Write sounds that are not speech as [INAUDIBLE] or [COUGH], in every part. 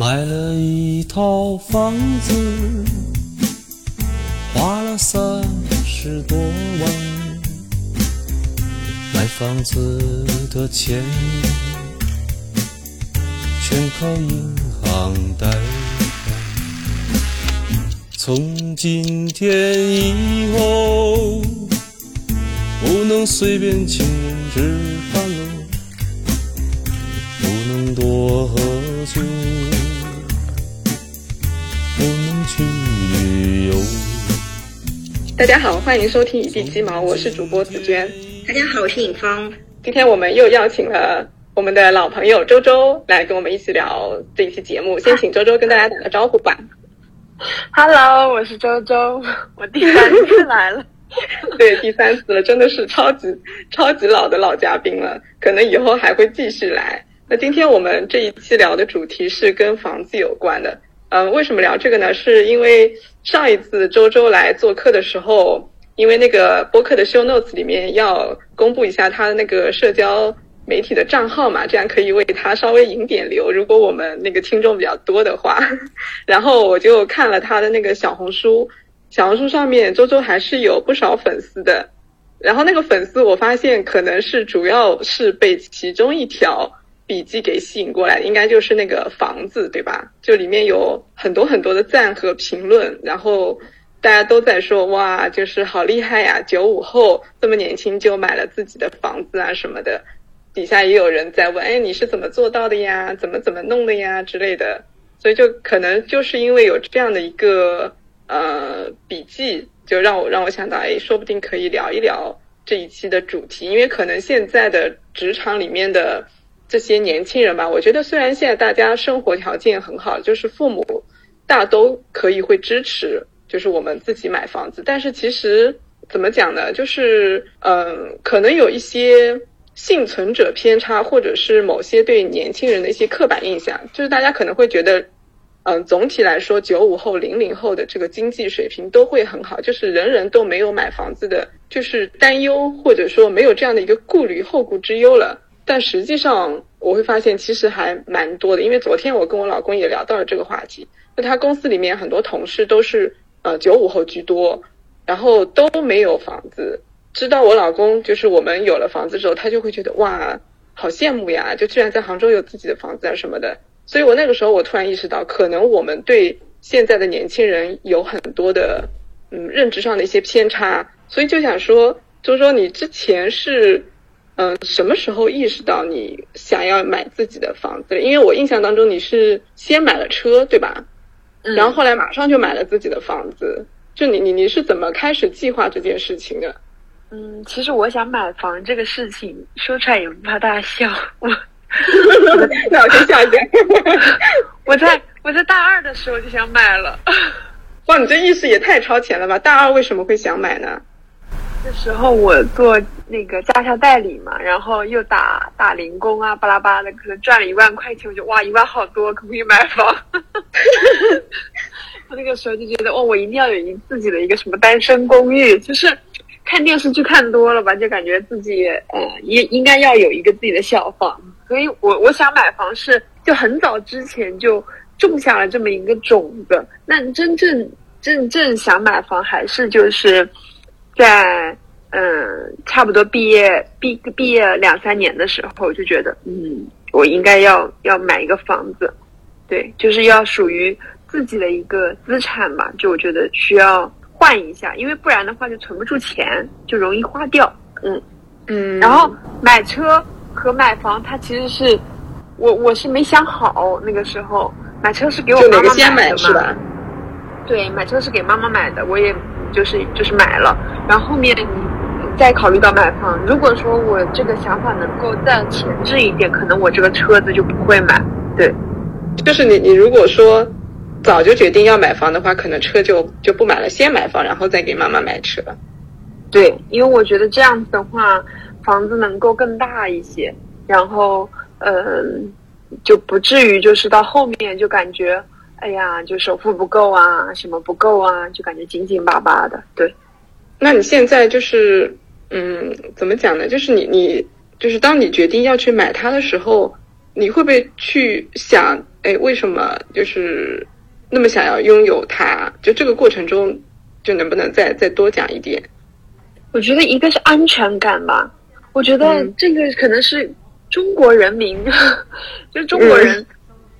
买了一套房子，花了三十多万。买房子的钱全靠银行贷款。从今天以后，不能随便请人吃饭了，不能多喝酒，大家好，欢迎收听一地鸡毛，我是主播紫娟。大家好，我是尹芳。今天我们又邀请了我们的老朋友周周来跟我们一起聊这一期节目。先请周周跟大家打个招呼吧。Hello，我是周周，[LAUGHS] 我第三次来了。[LAUGHS] 对，第三次了，真的是超级超级老的老嘉宾了，可能以后还会继续来。那今天我们这一期聊的主题是跟房子有关的。嗯、为什么聊这个呢？是因为上一次周周来做客的时候，因为那个播客的 show notes 里面要公布一下他的那个社交媒体的账号嘛，这样可以为他稍微引点流。如果我们那个听众比较多的话，[LAUGHS] 然后我就看了他的那个小红书，小红书上面周周还是有不少粉丝的。然后那个粉丝，我发现可能是主要是被其中一条笔记给吸引过来，应该就是那个房子，对吧？就里面有很多很多的赞和评论，然后大家都在说哇，就是好厉害呀，九五后这么年轻就买了自己的房子啊什么的。底下也有人在问，哎，你是怎么做到的呀？怎么怎么弄的呀之类的。所以就可能就是因为有这样的一个呃笔记，就让我让我想到，哎，说不定可以聊一聊这一期的主题，因为可能现在的职场里面的这些年轻人吧，我觉得虽然现在大家生活条件很好，就是父母大都可以会支持，就是我们自己买房子，但是其实怎么讲呢？就是嗯、可能有一些。幸存者偏差，或者是某些对年轻人的一些刻板印象，就是大家可能会觉得，嗯、总体来说，九五后、零零后的这个经济水平都会很好，就是人人都没有买房子的，就是担忧，或者说没有这样的一个顾虑、后顾之忧了。但实际上，我会发现其实还蛮多的，因为昨天我跟我老公也聊到了这个话题，那他公司里面很多同事都是呃九五后居多，然后都没有房子。知道我老公就是我们有了房子之后，他就会觉得哇，好羡慕呀，就居然在杭州有自己的房子啊什么的。所以我那个时候我突然意识到，可能我们对现在的年轻人有很多的嗯认知上的一些偏差，所以就想说，周周，你之前是嗯什么时候意识到你想要买自己的房子的？因为我印象当中你是先买了车，对吧？嗯然后后来马上就买了自己的房子。就你你你是怎么开始计划这件事情的？嗯，其实我想买房这个事情说出来也不怕大家笑。我 [LAUGHS] 那我先下一下。[LAUGHS] 我在我在大二的时候就想买了，[LAUGHS] 哇，你这意识也太超前了吧！大二为什么会想买呢？那时候我做那个驾校代理嘛，然后又打打零工啊，巴拉巴拉的，可能赚了一万块钱，我就哇，一万好多，可不可以买房？[LAUGHS] 我那个时候就觉得，哦，我一定要有一自己的一个什么单身公寓，就是看电视剧看多了吧，就感觉自己呃也应该要有一个自己的小房。所以我我想买房是就很早之前就种下了这么一个种子。那真正真正想买房，还是就是在嗯差不多毕业毕毕业两三年的时候，就觉得嗯我应该要要买一个房子，对，就是要属于自己的一个资产吧。就我觉得需要换一下，因为不然的话就存不住钱，就容易花掉。嗯。嗯，然后买车和买房，它其实是我我是没想好那个时候买车是给我就妈妈买的是吧？对，买车是给妈妈买的，我也就是就是买了，然后后面你再考虑到买房。如果说我这个想法能够再前置一点，可能我这个车子就不会买。对，就是你你如果说早就决定要买房的话，可能车就就不买了，先买房，然后再给妈妈买车。对，因为我觉得这样子的话，房子能够更大一些，然后嗯，就不至于就是到后面就感觉，哎呀，就首付不够啊，什么不够啊，就感觉紧紧巴巴的。对，那你现在就是嗯，怎么讲呢？就是你你就是当你决定要去买它的时候，你会不会去想，哎，为什么就是那么想要拥有它？就这个过程中，就能不能再再多讲一点？我觉得一个是安全感吧，我觉得这个可能是中国人民，[LAUGHS] 就是中国人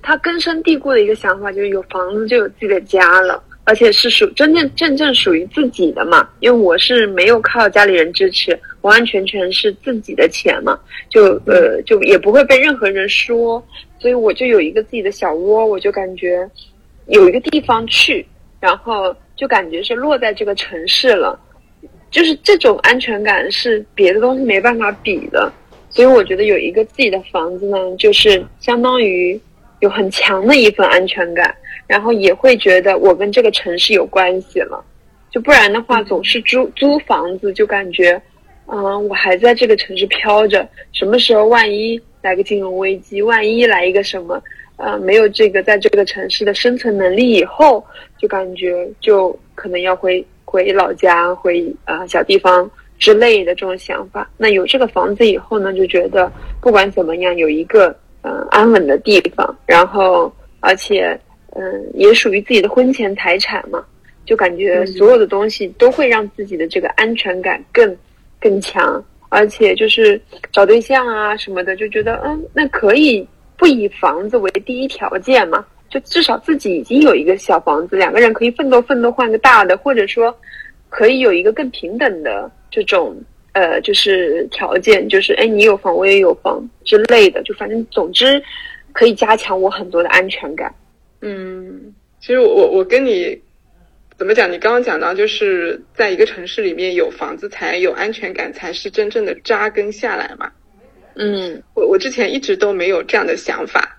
他根深蒂固的一个想法，就是有房子就有自己的家了。而且是属真正真正属于自己的嘛？因为我是没有靠家里人支持，完完全全是自己的钱嘛，就呃就也不会被任何人说，所以我就有一个自己的小窝，我就感觉有一个地方去，然后就感觉是落在这个城市了，就是这种安全感是别的东西没办法比的，所以我觉得有一个自己的房子呢，就是相当于有很强的一份安全感。然后也会觉得我跟这个城市有关系了，就不然的话总是租租房子，就感觉，嗯，我还在这个城市飘着，什么时候万一来个金融危机，万一来一个什么，呃，没有这个在这个城市的生存能力以后，就感觉就可能要回回老家，回啊小地方之类的这种想法。那有这个房子以后呢，就觉得不管怎么样有一个嗯安稳的地方，然后而且。嗯，也属于自己的婚前财产嘛，就感觉所有的东西都会让自己的这个安全感更更强，而且就是找对象啊什么的，就觉得嗯，那可以不以房子为第一条件嘛，就至少自己已经有一个小房子，两个人可以奋斗奋斗换个大的，或者说可以有一个更平等的这种呃，就是条件，就是哎，你有房我也有房之类的，就反正总之可以加强我很多的安全感。嗯，其实我我跟你怎么讲？你刚刚讲到，就是在一个城市里面有房子才有安全感，才是真正的扎根下来嘛。嗯，我我之前一直都没有这样的想法，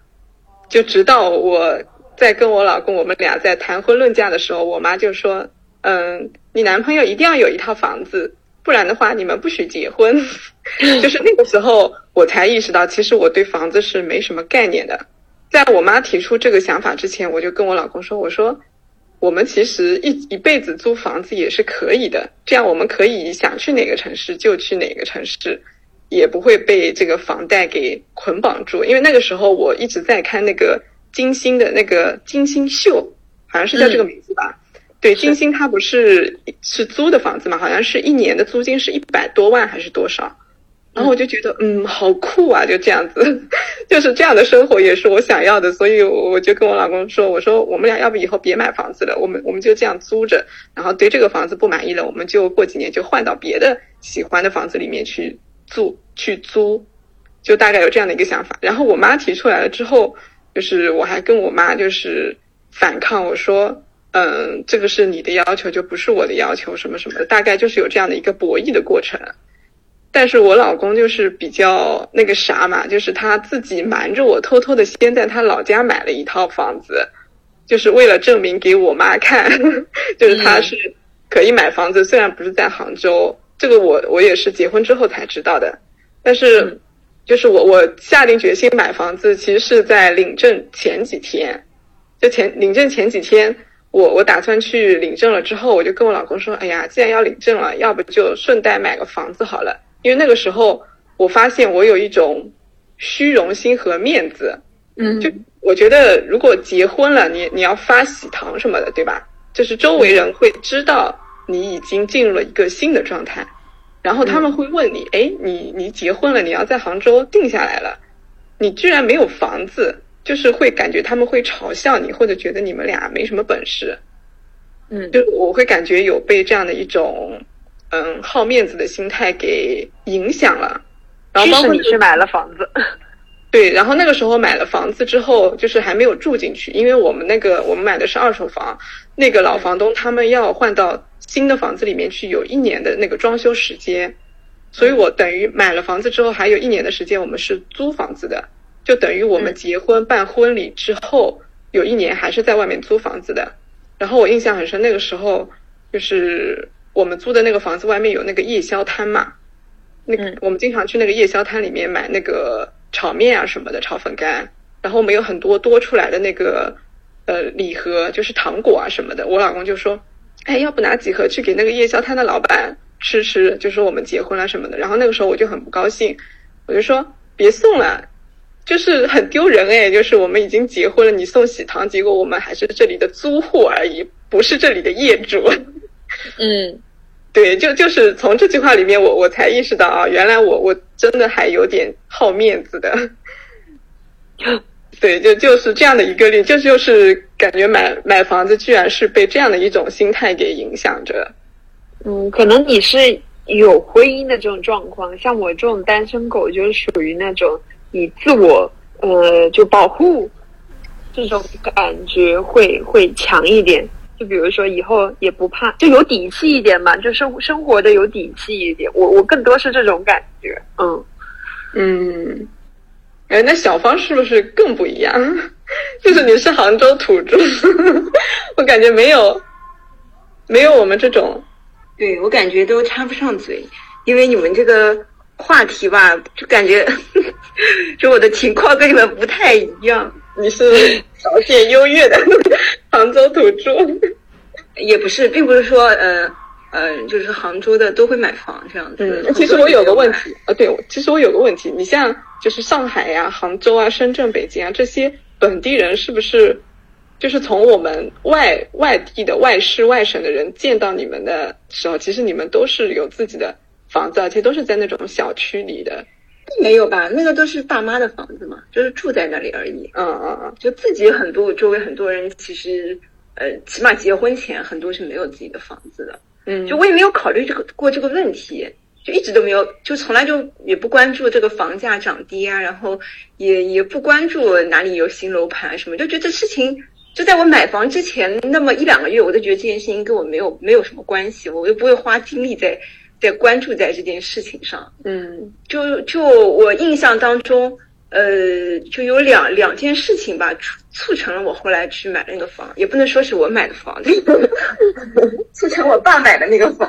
就直到我在跟我老公我们俩在谈婚论嫁的时候，我妈就说：“嗯，你男朋友一定要有一套房子，不然的话你们不许结婚。[LAUGHS] ”就是那个时候我才意识到，其实我对房子是没什么概念的。在我妈提出这个想法之前，我就跟我老公说：“我说，我们其实一一辈子租房子也是可以的，这样我们可以想去哪个城市就去哪个城市，也不会被这个房贷给捆绑住。因为那个时候我一直在看那个金星的那个金星秀，好像是叫这个名字吧？对，金星它不是是租的房子嘛？好像是一年的租金是一百多万还是多少？”然后我就觉得，嗯，好酷啊！就这样子，[LAUGHS] 就是这样的生活也是我想要的，所以我就跟我老公说：“我说我们俩要不以后别买房子了，我们我们就这样租着，然后对这个房子不满意了，我们就过几年就换到别的喜欢的房子里面去住去租，就大概有这样的一个想法。”然后我妈提出来了之后，就是我还跟我妈就是反抗，我说：“嗯，这个是你的要求，就不是我的要求，什么什么的，大概就是有这样的一个博弈的过程。”但是我老公就是比较那个啥嘛，就是他自己瞒着我，偷偷的先在他老家买了一套房子，就是为了证明给我妈看，[LAUGHS] 就是他是可以买房子，虽然不是在杭州，这个我我也是结婚之后才知道的。但是，就是我我下定决心买房子，其实是在领证前几天，就前领证前几天，我我打算去领证了之后，我就跟我老公说，哎呀，既然要领证了，要不就顺带买个房子好了。因为那个时候，我发现我有一种虚荣心和面子，嗯，就我觉得如果结婚了，你你要发喜糖什么的，对吧？就是周围人会知道你已经进入了一个新的状态，然后他们会问你，哎，你你结婚了，你要在杭州定下来了，你居然没有房子，就是会感觉他们会嘲笑你，或者觉得你们俩没什么本事，嗯，就我会感觉有被这样的一种。嗯，好面子的心态给影响了，然后包括你去买了房子，[LAUGHS] 对，然后那个时候买了房子之后，就是还没有住进去，因为我们那个我们买的是二手房，那个老房东他们要换到新的房子里面去，有一年的那个装修时间，所以我等于买了房子之后还有一年的时间，我们是租房子的，就等于我们结婚办婚礼之后有一年还是在外面租房子的，然后我印象很深，那个时候就是。我们租的那个房子外面有那个夜宵摊嘛，那个我们经常去那个夜宵摊里面买那个炒面啊什么的，炒粉干。然后我们有很多多出来的那个呃礼盒，就是糖果啊什么的。我老公就说：“哎，要不拿几盒去给那个夜宵摊的老板吃吃，就说我们结婚了什么的。”然后那个时候我就很不高兴，我就说：“别送了，就是很丢人哎，就是我们已经结婚了，你送喜糖，结果我们还是这里的租户而已，不是这里的业主。嗯，[LAUGHS] 对，就就是从这句话里面，我我才意识到啊，原来我我真的还有点好面子的。[LAUGHS] 对，就就是这样的一个例，就就是感觉买买房子居然是被这样的一种心态给影响着。嗯，可能你是有婚姻的这种状况，像我这种单身狗，就是属于那种以自我呃就保护这种感觉会会强一点。就比如说以后也不怕，就有底气一点嘛，就生生活的有底气一点。我我更多是这种感觉，嗯嗯。哎，那小芳是不是更不一样？[LAUGHS] 就是你是杭州土著，[LAUGHS] 我感觉没有，没有我们这种。对我感觉都插不上嘴，因为你们这个话题吧，就感觉 [LAUGHS] 就我的情况跟你们不太一样。你是条件优越的 [LAUGHS] 杭州土著，也不是，并不是说呃。呃，就是杭州的都会买房这样子。嗯，其实我有个问题啊，对，其实我有个问题，你像就是上海呀、杭州啊、深圳、北京啊这些本地人，是不是就是从我们外外地的外市外省的人见到你们的时候，其实你们都是有自己的房子，而且都是在那种小区里的？没有吧？那个都是爸妈的房子嘛，就是住在那里而已。嗯嗯嗯，就自己很多周围很多人其实呃，起码结婚前很多是没有自己的房子的。嗯，就我也没有考虑这个过这个问题，就一直都没有，就从来就也不关注这个房价涨跌啊，然后也也不关注哪里有新楼盘什么，就觉得这事情就在我买房之前那么一两个月，我都觉得这件事情跟我没有没有什么关系，我又不会花精力在在关注在这件事情上。嗯，就就我印象当中。呃，就有两两件事情吧，促促成了我后来去买那个房，也不能说是我买的房，[LAUGHS] 促成我爸买的那个房。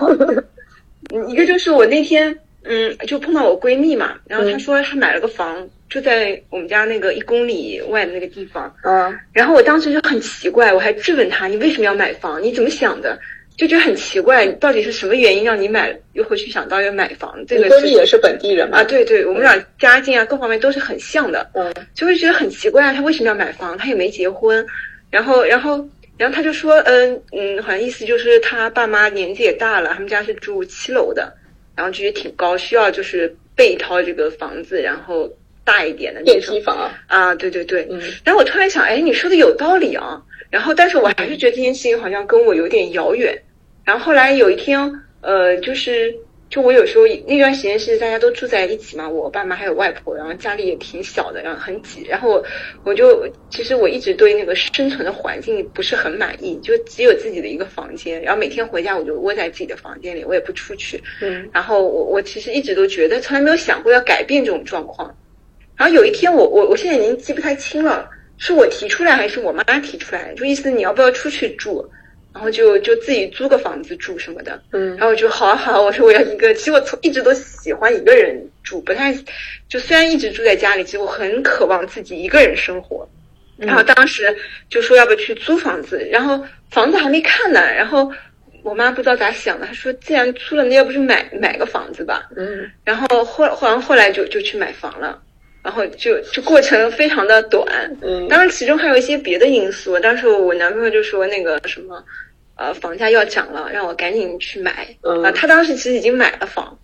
一个就是我那天，嗯，就碰到我闺蜜嘛，然后她说她买了个房，就在我们家那个一公里外的那个地方。嗯，然后我当时就很奇怪，我还质问她，你为什么要买房？你怎么想的？就觉得很奇怪，到底是什么原因让你买又回去想到要买房？这个闺蜜也是本地人嘛？啊，对对，我们俩家境啊各方面都是很像的，嗯，就会觉得很奇怪啊，他为什么要买房？他也没结婚，然后然后然后他就说，嗯嗯，好像意思就是他爸妈年纪也大了，他们家是住七楼的，然后觉得挺高，需要就是备一套这个房子，然后大一点的电梯房啊，对对对，嗯，然后我突然想，哎，你说的有道理啊。然后，但是我还是觉得这件事情好像跟我有点遥远。然后后来有一天，呃，就是就我有时候那段时间是大家都住在一起嘛，我爸妈还有外婆，然后家里也挺小的，然后很挤。然后我我就其实我一直对那个生存的环境不是很满意，就只有自己的一个房间，然后每天回家我就窝在自己的房间里，我也不出去。嗯。然后我我其实一直都觉得从来没有想过要改变这种状况。然后有一天我我我现在已经记不太清了。是我提出来还是我妈提出来？就意思你要不要出去住，然后就就自己租个房子住什么的。嗯，然后我就好好，我说我要一个。其实我从一直都喜欢一个人住，不太就虽然一直住在家里，其实我很渴望自己一个人生活。然后当时就说要不去租房子，然后房子还没看呢。然后我妈不知道咋想的，她说既然租了，那要不就买买个房子吧。嗯，然后后后来后来就就去买房了。然后就就过程非常的短，嗯，当然其中还有一些别的因素。当时我男朋友就说那个什么，呃，房价要涨了，让我赶紧去买。嗯，啊，他当时其实已经买了房，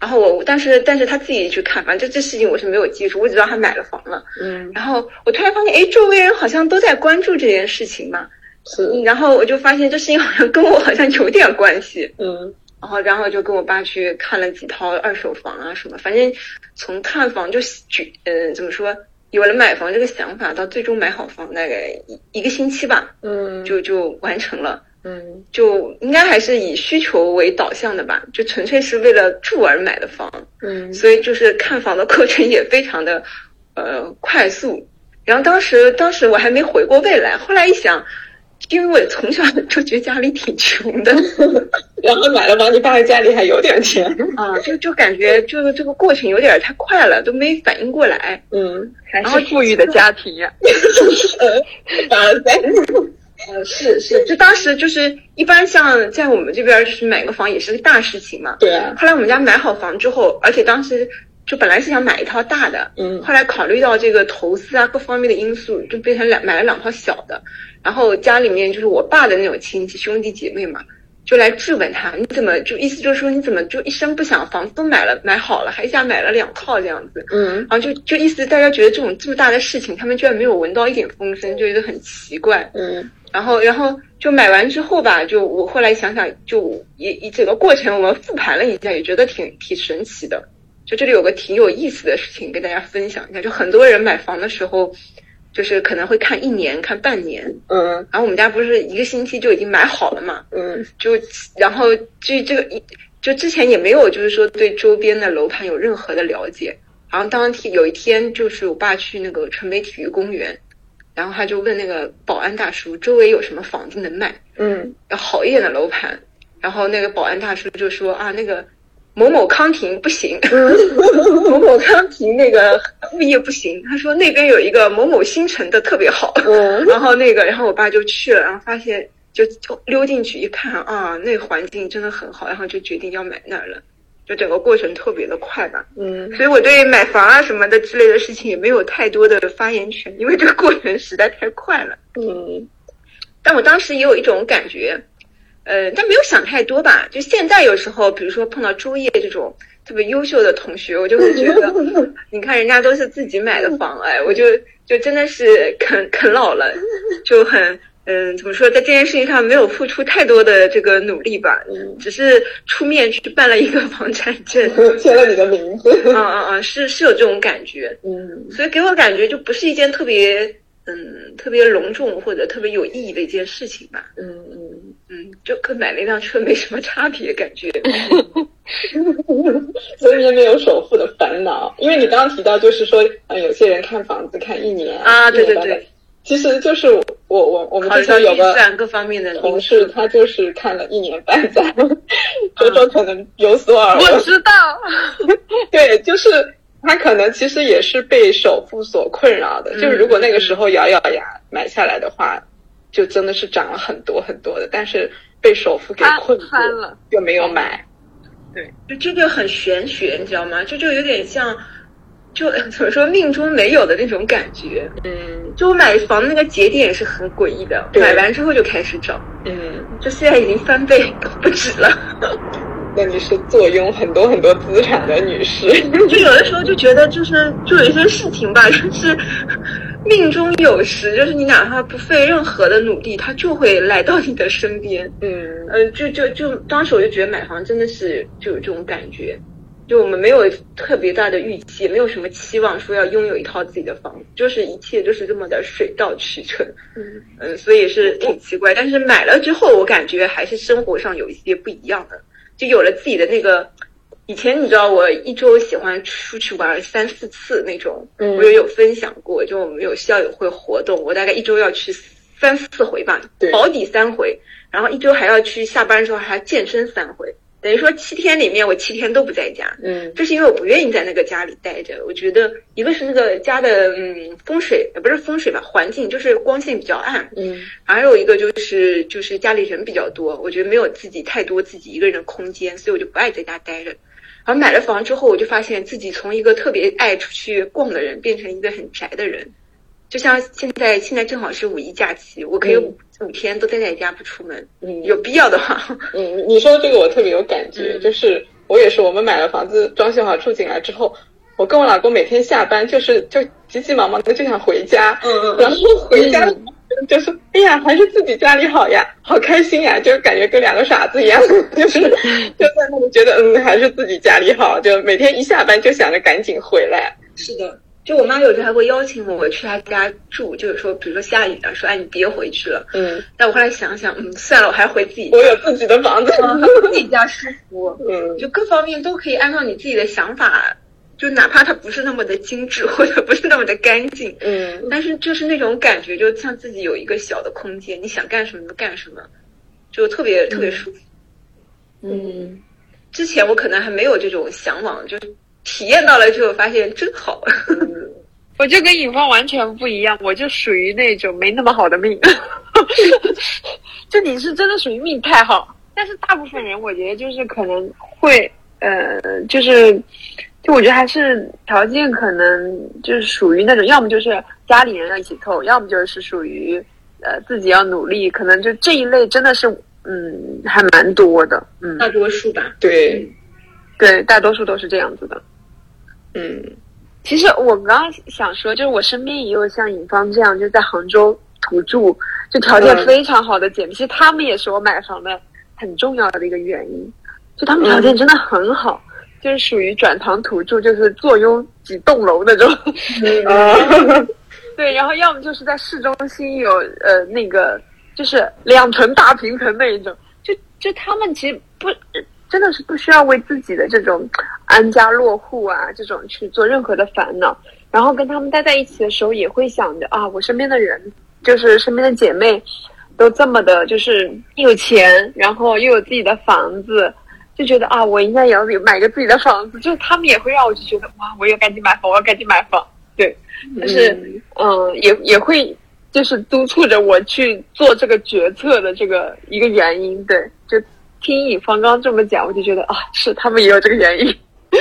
然后我但是但是他自己去看，反正这这事情我是没有记住，我只知道他买了房了。嗯，然后我突然发现，哎，周围人好像都在关注这件事情嘛。是，然后我就发现这事情好像跟我好像有点关系。嗯。然后，然后就跟我爸去看了几套二手房啊什么，反正从看房就举，呃，怎么说，有了买房这个想法，到最终买好房大概一一个星期吧，嗯，就就完成了，嗯，就应该还是以需求为导向的吧，就纯粹是为了住而买的房，嗯，所以就是看房的过程也非常的，[LAUGHS] 呃，快速。然后当时，当时我还没回过味来，后来一想。因为我从小就觉得家里挺穷的，[LAUGHS] 然后买了房，你爸家里还有点钱啊，就就感觉就是这个过程有点太快了，都没反应过来。嗯，还是富裕的家庭呀。[LAUGHS] 凡尔赛。呃，是是，就当时就是一般像在我们这边，就是买个房也是个大事情嘛。对啊。后来我们家买好房之后，而且当时就本来是想买一套大的，嗯后来考虑到这个投资啊各方面的因素，就变成两买了两套小的。然后家里面就是我爸的那种亲戚兄弟姐妹嘛，就来质问他，你怎么就意思就是说你怎么就一声不响，房子都买了买好了，还一下买了两套这样子。嗯然后就就意思大家觉得这种这么大的事情，他们居然没有闻到一点风声，就觉得很奇怪。嗯然后，然后就买完之后吧，就我后来想想，就一一整个过程我们复盘了一下，也觉得挺挺神奇的。就这里有个挺有意思的事情跟大家分享一下，就很多人买房的时候，就是可能会看一年、看半年，嗯。然后我们家不是一个星期就已经买好了嘛，嗯。就然后这这个一就之前也没有就是说对周边的楼盘有任何的了解，然后当天有一天就是我爸去那个城北体育公园，然后他就问那个保安大叔周围有什么房子能卖，嗯。要好一点的楼盘，然后那个保安大叔就说啊那个某某康庭不行，[LAUGHS] 某某康庭那个物业不行，他说那边有一个某某新城的特别好，嗯。[LAUGHS] 然后那个，然后我爸就去了，然后发现就就溜进去一看啊，那环境真的很好，然后就决定要买那儿了。就整个过程特别的快吧，嗯。所以我对买房啊什么的之类的事情也没有太多的发言权，因为这个过程实在太快了。嗯。但我当时也有一种感觉，呃，但没有想太多吧。就现在有时候，比如说碰到朱叶这种特别优秀的同学，我就会觉得，你看人家都是自己买的房，哎，我就就真的是啃啃老了，就很。嗯，怎么说，在这件事情上没有付出太多的这个努力吧，嗯只是出面去办了一个房产证。[LAUGHS] 签了你的名字。嗯嗯嗯，是是有这种感觉。嗯所以给我感觉就不是一件特别嗯特别隆重或者特别有意义的一件事情吧。嗯嗯。嗯，就跟买了一辆车没什么差别，感觉。[LAUGHS] 所以你也没有首付的烦恼，因为你刚刚提到，就是说，嗯，有些人看房子看一年啊对对对，其实就是我我我们之前有个算各方面的同事，他就是看了一年半载，[LAUGHS] 周周可能有所耳闻，我知道，[LAUGHS] 对，就是他可能其实也是被首付所困扰的，嗯就是如果那个时候咬咬牙买下来的话，就真的是涨了很多很多的，但是被首付给困住了，就没有买。对，就这个很玄学，你知道吗？这就有点像，就 [LAUGHS] 怎么说命中没有的那种感觉。嗯就我买房的那个节点也是很诡异的，买完之后就开始涨，嗯，就现在已经翻倍不止了。那你是坐拥很多很多资产的女士。[LAUGHS] 就有的时候就觉得，就是就有一些事情吧，就是命中有时，就是你哪怕不费任何的努力，它就会来到你的身边。嗯嗯，就就就当时我就觉得买房真的是就有这种感觉，就我们没有特别大的预期，也没有什么期望说要拥有一套自己的房子，就是一切就是这么的水到渠成。嗯嗯，所以是挺奇怪。但是买了之后，我感觉还是生活上有一些不一样的，就有了自己的那个。以前你知道我一周喜欢出去玩三四次那种，嗯我也有分享过，就我们有校友会活动，我大概一周要去三四回吧，保底三回，然后一周还要去下班时候还要健身三回，等于说七天里面我七天都不在家，嗯这是因为我不愿意在那个家里待着。我觉得一个是那个家的嗯风水，呃不是风水吧，环境就是光线比较暗，嗯还有一个就是就是家里人比较多，我觉得没有自己太多自己一个人的空间，所以我就不爱在家待着。而买了房之后，我就发现自己从一个特别爱出去逛的人，变成一个很宅的人。就像现在，现在正好是五一假期，我可以五、五天都待在家不出门，嗯有必要的话，[LAUGHS] 嗯，你说这个我特别有感觉，嗯。就是我也是，我们买了房子，装修好住进来之后，我跟我老公每天下班就是就急急忙忙的就想回家，嗯嗯然后回家就是哎呀，还是自己家里好呀，好开心呀，就感觉跟两个傻子一样，[LAUGHS] 就是 [LAUGHS] 就在那里觉得嗯，还是自己家里好，就每天一下班就想着赶紧回来，是的。就我妈有时候还会邀请我去她家住，就是说，比如说下雨了，说哎你别回去了。嗯，但我后来想想，嗯，算了，我还是回自己家。我，有自己的房子，[LAUGHS] 嗯自己家舒服。嗯。就各方面都可以按照你自己的想法，就哪怕它不是那么的精致或者不是那么的干净，嗯。但是就是那种感觉，就像自己有一个小的空间，你想干什么就干什么，就特别特别舒服。嗯。之前我可能还没有这种向往，就体验到了之后发现真好。[LAUGHS] 我就跟尹芳完全不一样，我就属于那种没那么好的命。[LAUGHS] 就你是真的属于命太好，但是大部分人我觉得就是可能会呃，就是就我觉得还是条件可能就是属于那种，要么就是家里人要一起凑，要么就是属于呃自己要努力，可能就这一类真的是嗯还蛮多的，嗯，大多数吧。对，对，大多数都是这样子的。嗯。其实我刚刚想说，就是我身边也有像尹芳这样，就在杭州土著，就条件嗯。非常好的姐妹，其实她们也是我买房的很重要的一个原因。就她们条件真的很好，就是属于转塘土著，就是坐拥几栋楼那种。啊，[LAUGHS] 对，然后要么就是在市中心有呃那个就是两层大平层那一种，就就他们其实不真的是不需要为自己的这种安家落户啊这种去做任何的烦恼，然后跟他们待在一起的时候也会想着啊，我身边的人就是身边的姐妹都这么的，就是有钱，然后又有自己的房子。就觉得啊，我应该也要有买个自己的房子，就是他们也会让我就觉得哇，我要赶紧买房，我要赶紧买房。对，但是嗯，也也会就是督促着我去做这个决策的这个一个原因。对，就听尹芳刚刚这么讲，我就觉得啊，是他们也有这个原因。[LAUGHS]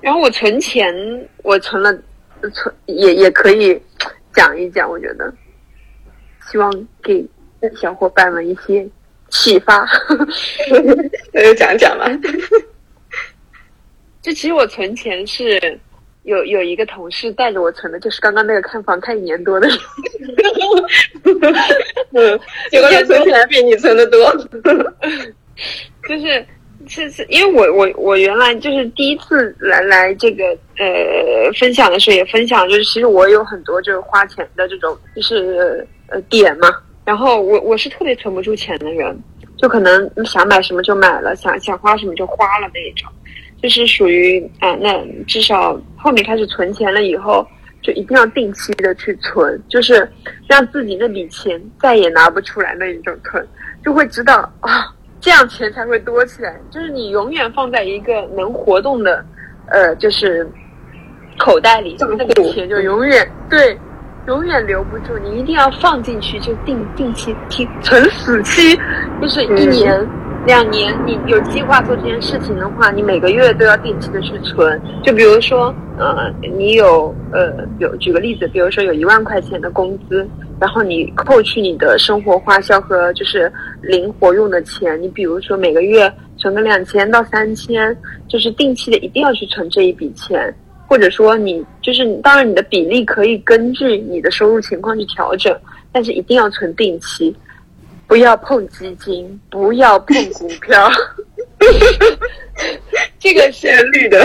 然后我存钱，我存了存也也可以讲一讲，我觉得希望给小伙伴们一些启发。[LAUGHS] 那就讲讲吧。[LAUGHS] 就其实我存钱是有有一个同事带着我存的，就是刚刚那个看房看一年多的人。[LAUGHS] 嗯，结果他存起来比你存的多。[LAUGHS] 就是是是因为我我我原来就是第一次来来这个呃分享的时候也分享，就是其实我有很多就是花钱的这种就是呃点嘛，然后我我是特别存不住钱的人，就可能想买什么就买了，想想花什么就花了那一种，就是属于啊、那至少后面开始存钱了以后。就一定要定期的去存，就是让自己那笔钱再也拿不出来那一种存，就会知道啊，这样钱才会多起来。就是你永远放在一个能活动的，呃，就是口袋里，那个钱就永远对，永远留不住。你一定要放进去，就定定期提存死期，就是一年。两年，你有计划做这件事情的话，你每个月都要定期的去存。就比如说，呃，你有呃有举个例子，比如说有一万块钱的工资，然后你扣去你的生活花销和就是灵活用的钱，你比如说每个月存个两千到三千，就是定期的一定要去存这一笔钱。或者说你就是当然你的比例可以根据你的收入情况去调整，但是一定要存定期。不要碰基金，不要碰股票，[LAUGHS] 这个是 [LAUGHS] 是绿的。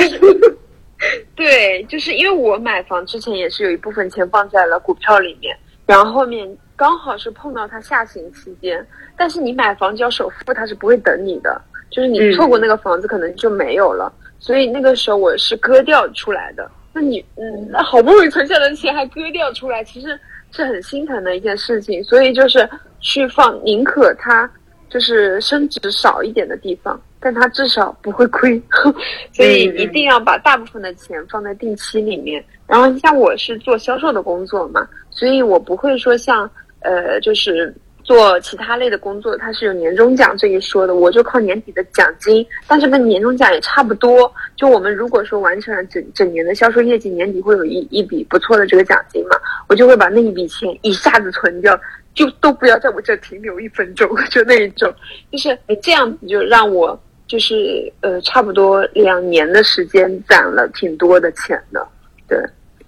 [LAUGHS] 对，就是因为我买房之前也是有一部分钱放在了股票里面，然后后面刚好是碰到它下行期间，但是你买房交首付，它是不会等你的，就是你嗯错过那个房子可能就没有了，所以那个时候我是割掉出来的。那你嗯，那好不容易存下的钱还割掉出来，其实是很心疼的一件事情，所以就是去放，宁可它就是升值少一点的地方，但它至少不会亏，[LAUGHS] 所以嗯一定要把大部分的钱放在定期里面。然后像我是做销售的工作嘛，所以我不会说像呃就是。做其他类的工作，它是有年终奖这一说的，我就靠年底的奖金，但是跟年终奖也差不多。就我们如果说完成了整整年的销售业绩，年底会有一一笔不错的这个奖金嘛，我就会把那一笔钱一下子存掉，就都不要在我这停留一分钟，[LAUGHS] 就那一种，就是你这样子就让我就是呃差不多两年的时间攒了挺多的钱的，对。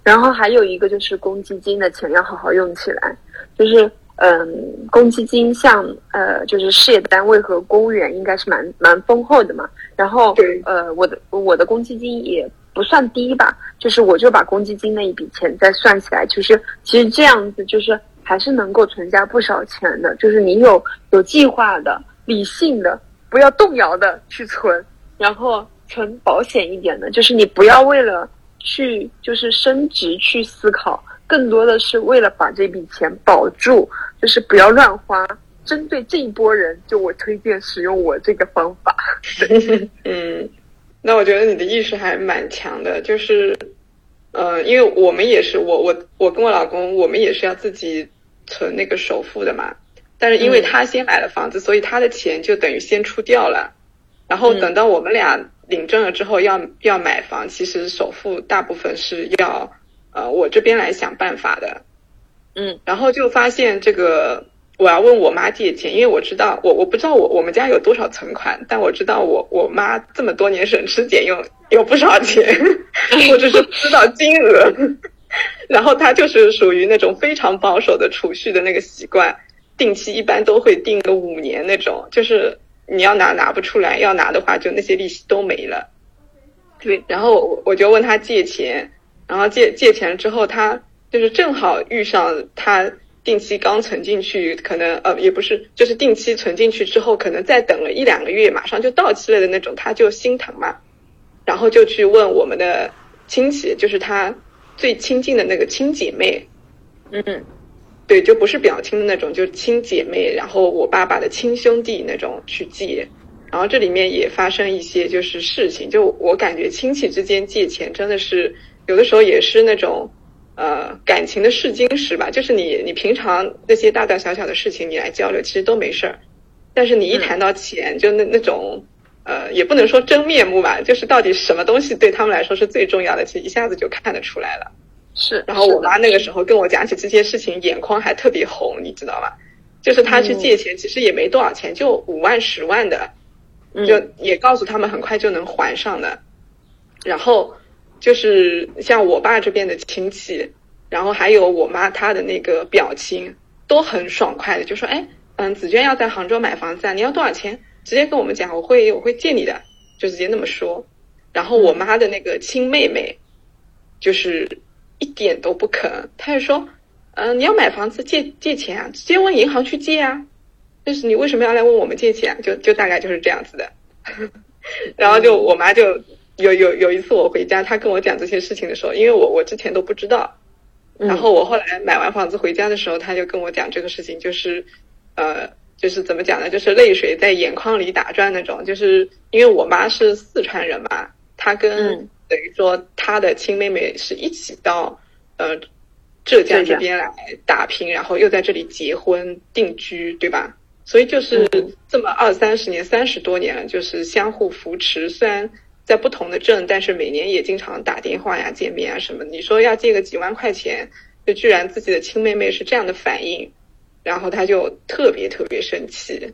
然后还有一个就是公积金的钱要好好用起来，就是。嗯，公积金像呃，就是事业单位和公务员应该是蛮蛮丰厚的嘛。然后对呃，我的我的公积金也不算低吧，就是我就把公积金那一笔钱再算起来，就是其实这样子就是还是能够存下不少钱的。就是你有有计划的、理性的、不要动摇的去存，然后存保险一点的，就是你不要为了去就是升值去思考。更多的是为了把这笔钱保住，就是不要乱花。针对这一波人，就我推荐使用我这个方法。[LAUGHS] 嗯，那我觉得你的意识还蛮强的，就是，呃，因为我们也是，我我我跟我老公，我们也是要自己存那个首付的嘛。但是因为他先买了房子，所以他的钱就等于先出掉了。然后等到我们俩领证了之后要要买房，其实首付大部分是要呃我这边来想办法的。嗯，然后就发现这个我要问我妈借钱，因为我知道我我不知道我我们家有多少存款，但我知道我我妈这么多年省吃俭用有不少钱，[LAUGHS] 我只是知道金额。[LAUGHS] 然后她就是属于那种非常保守的储蓄的那个习惯，定期一般都会定个五年那种，就是你要拿拿不出来，要拿的话就那些利息都没了。对，然后我我就问他借钱，然后借借钱之后，他就是正好遇上他定期刚存进去，可能呃也不是，就是定期存进去之后，可能再等了一两个月，马上就到期了的那种，他就心疼嘛，然后就去问我们的亲戚，就是他最亲近的那个亲姐妹，嗯。对，就不是表亲的那种，就是亲姐妹，然后我爸爸的亲兄弟那种去借，然后这里面也发生一些就是事情，就我感觉亲戚之间借钱真的是有的时候也是那种呃感情的试金石吧，就是你你平常那些大大小小的事情你来交流其实都没事儿，但是你一谈到钱，就那那种呃也不能说真面目吧，就是到底什么东西对他们来说是最重要的，其实一下子就看得出来了。是。然后我妈那个时候，跟我讲起这些事情，眼眶还特别红，你知道吗？就是她去借钱，其实也没多少钱，就五万、十万的，嗯就也告诉他们很快就能还上的。然后就是像我爸这边的亲戚，然后还有我妈她的那个表亲，都很爽快的就说：“哎，嗯，紫娟要在杭州买房子啊，你要多少钱？直接跟我们讲，我会我会借你的，就直接那么说。”然后我妈的那个亲妹妹，就是一点都不肯，她就说：“嗯、你要买房子借借钱啊，直接问银行去借啊。就是你为什么要来问我们借钱啊？就就大概就是这样子的。[LAUGHS] 然后就我妈就有有有一次我回家，他跟我讲这些事情的时候，因为我我之前都不知道，嗯然后我后来买完房子回家的时候，他就跟我讲这个事情，就是呃，就是怎么讲呢？就是泪水在眼眶里打转那种。就是因为我妈是四川人嘛，她跟、嗯等于说她的亲妹妹是一起到呃浙江这边来打拼，然后又在这里结婚定居，对吧？所以就是嗯这么二三十年、三十多年了，就是相互扶持。虽然在不同的镇，但是每年也经常打电话呀、见面啊什么。你说要借个几万块钱，就居然自己的亲妹妹是这样的反应，然后他就特别特别生气。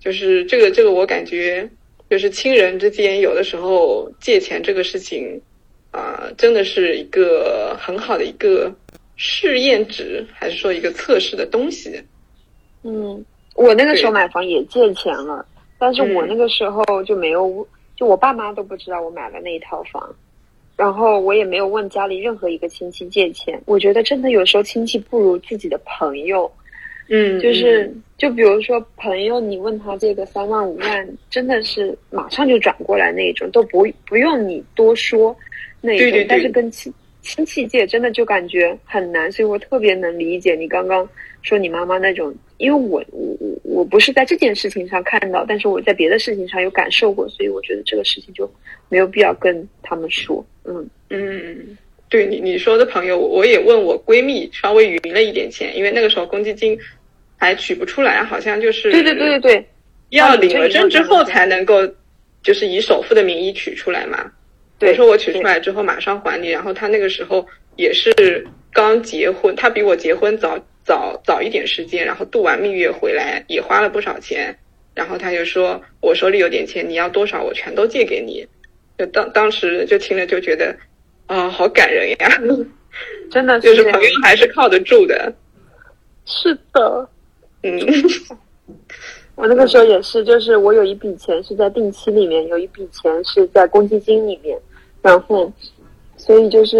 就是这个这个，我感觉就是亲人之间有的时候借钱这个事情，啊、真的是一个很好的一个试验值，还是说一个测试的东西？嗯，我那个时候买房也借钱了，但是我嗯那个时候就没有，就我爸妈都不知道我买了那一套房，然后我也没有问家里任何一个亲戚借钱。我觉得真的有时候亲戚不如自己的朋友，嗯就是就比如说朋友，你问他这个三万五万，真的是马上就转过来那种，都不不用你多说那一种。对对对但是跟亲亲戚界，真的就感觉很难，所以我特别能理解你刚刚说你妈妈那种，因为我我我我不是在这件事情上看到，但是我在别的事情上有感受过，所以我觉得这个事情就没有必要跟他们说。嗯嗯，对你你说的朋友，我也问我闺蜜，稍微匀了一点钱，因为那个时候公积金还取不出来，好像就是对对对对对，要领了证之后才能够，就是以首付的名义取出来嘛。对我说我取出来之后马上还你，然后他那个时候也是刚结婚，他比我结婚早早早一点时间，然后度完蜜月回来也花了不少钱，然后他就说我手里有点钱，你要多少我全都借给你。就当当时就听了就觉得啊、好感人呀，[LAUGHS] 真的就是朋友还是靠得住的。是的。嗯 [LAUGHS] 我那个时候也是，就是我有一笔钱是在定期里面，有一笔钱是在公积金里面，然后，所以就是，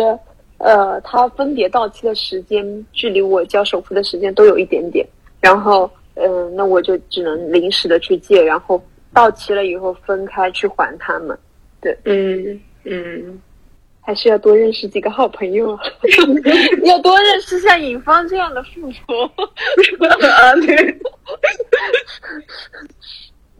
呃，它分别到期的时间距离我交首付的时间都有一点点，然后，嗯、那我就只能临时的去借，然后到期了以后分开去还他们，对嗯嗯，还是要多认识几个好朋友啊，[LAUGHS] [LAUGHS] 要多认识像尹芳这样的富婆。[LAUGHS] 啊对。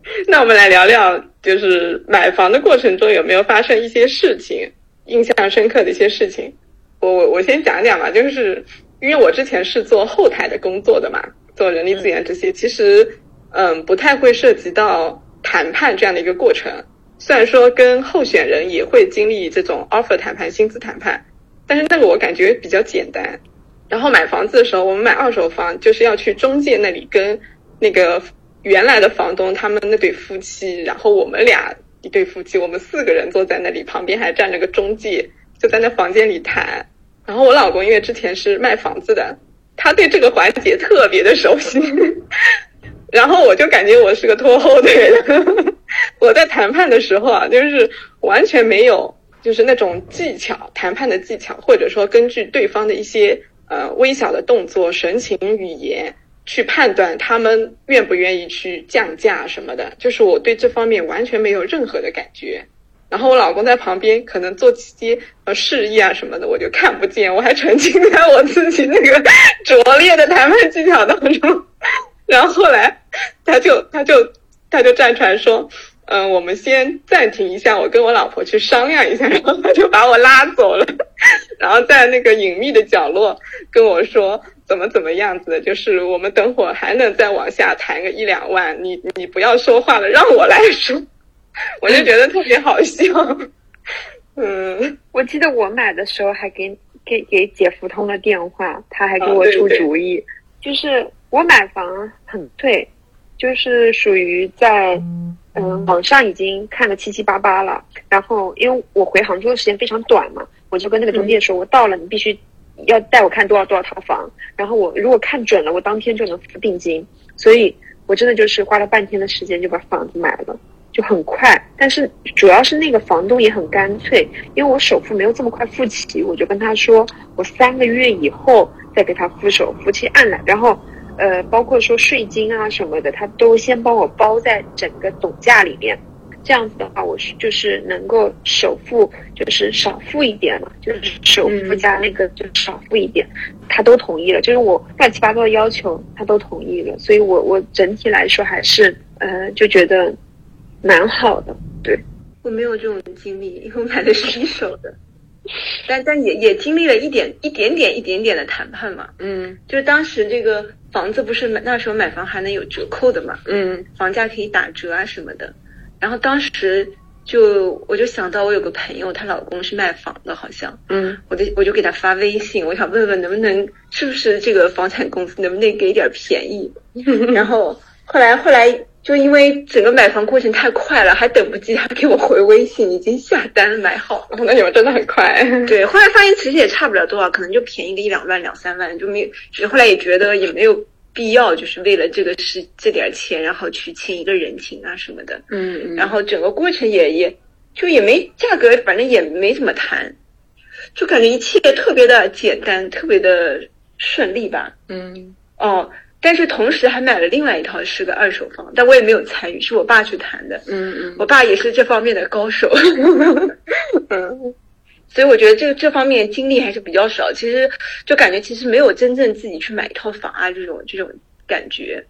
[LAUGHS] 那我们来聊聊，就是买房的过程中有没有发生一些事情，印象深刻的一些事情。我我我先讲讲吧，就是因为我之前是做后台的工作的嘛，做人力资源这些，其实嗯不太会涉及到谈判这样的一个过程。虽然说跟候选人也会经历这种 offer 谈判、薪资谈判，但是那个我感觉比较简单。然后买房子的时候，我们买二手房就是要去中介那里跟那个原来的房东他们那对夫妻，然后我们俩一对夫妻，我们四个人坐在那里，旁边还站着个中介，就在那房间里谈。然后我老公因为之前是卖房子的，他对这个环节特别的熟悉。[LAUGHS] 然后我就感觉我是个拖后腿的。[LAUGHS] 我在谈判的时候啊，就是完全没有就是那种技巧，谈判的技巧，或者说根据对方的一些。呃，微小的动作、神情、语言，去判断他们愿不愿意去降价什么的，就是我对这方面完全没有任何的感觉。然后我老公在旁边可能做些呃示意啊什么的，我就看不见，我还沉浸在我自己那个 [LAUGHS] 拙劣的谈判技巧当中。[LAUGHS] 然后后来他就他就他就站出来说。嗯，我们先暂停一下，我跟我老婆去商量一下，[LAUGHS] 然后他就把我拉走了，然后在那个隐秘的角落跟我说怎么怎么样子的，就是我们等会儿还能再往下谈个一两万，你你不要说话了，让我来说，[LAUGHS] 我就觉得特别好笑。嗯，我记得我买的时候还给给给姐夫通了电话，他还给我出主意，就是我买房很对，就是属于在。嗯，网上已经看了七七八八了，然后因为我回杭州的时间非常短嘛，我就跟那个中介说，我到了，你必须要带我看多少多少套房，然后我如果看准了，我当天就能付定金，所以我真的就是花了半天的时间就把房子买了，就很快。但是主要是那个房东也很干脆，因为我首付没有这么快付齐，我就跟他说，我三个月以后再给他付首付，其按来，然后。呃，包括说税金啊什么的，他都先帮我包在整个总价里面。这样子的话，我是就是能够首付就是少付一点嘛，就是首付加那个就少付一点，他都同意了。就是我乱七八糟的要求，他都同意了。所以我我整体来说还是呃就觉得蛮好的。对我没有这种经历，因为我买的是一手的。但但也也经历了一点一点点一点点的谈判嘛，嗯，就是当时这个房子不是买那时候买房还能有折扣的嘛，嗯，房价可以打折啊什么的，然后当时就我就想到我有个朋友，她老公是卖房的，好像，嗯，我就我就给他发微信，我想问问能不能是不是这个房产公司能不能给点便宜，[LAUGHS] 然后后来后来。就因为整个买房过程太快了，还等不及他给我回微信，已经下单买好。那你们真的很快。[LAUGHS] [LAUGHS] 对，后来发现其实也差不了多少，可能就便宜个一两万、两三万，就没。只后来也觉得也没有必要，就是为了这个是这点钱，然后去欠一个人情啊什么的。嗯嗯。然后整个过程也也，就也没价格，反正也没怎么谈，就感觉一切特别的简单，特别的顺利吧。嗯。哦。但是同时还买了另外一套是个二手房，但我也没有参与，是我爸去谈的。嗯嗯，我爸也是这方面的高手。[LAUGHS] 嗯，所以我觉得这这方面经历还是比较少。其实就感觉其实没有真正自己去买一套房啊这种这种感觉，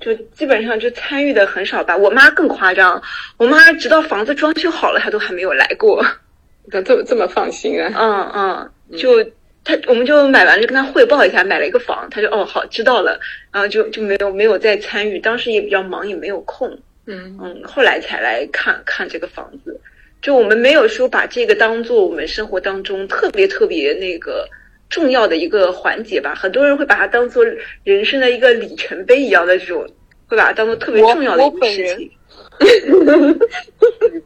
就基本上就参与的很少吧。我妈更夸张，我妈直到房子装修好了，她都还没有来过。[LAUGHS] 怎这么这么放心啊？嗯嗯，就。她我们就买完就跟她汇报一下，买了一个房，她就哦好知道了，然后就就没有没有再参与，当时也比较忙，也没有空，嗯嗯，后来才来看看这个房子，就我们没有说把这个当做我们生活当中特别特别那个重要的一个环节吧，很多人会把它当做人生的一个里程碑一样的这种，会把它当做特别重要的一个事情，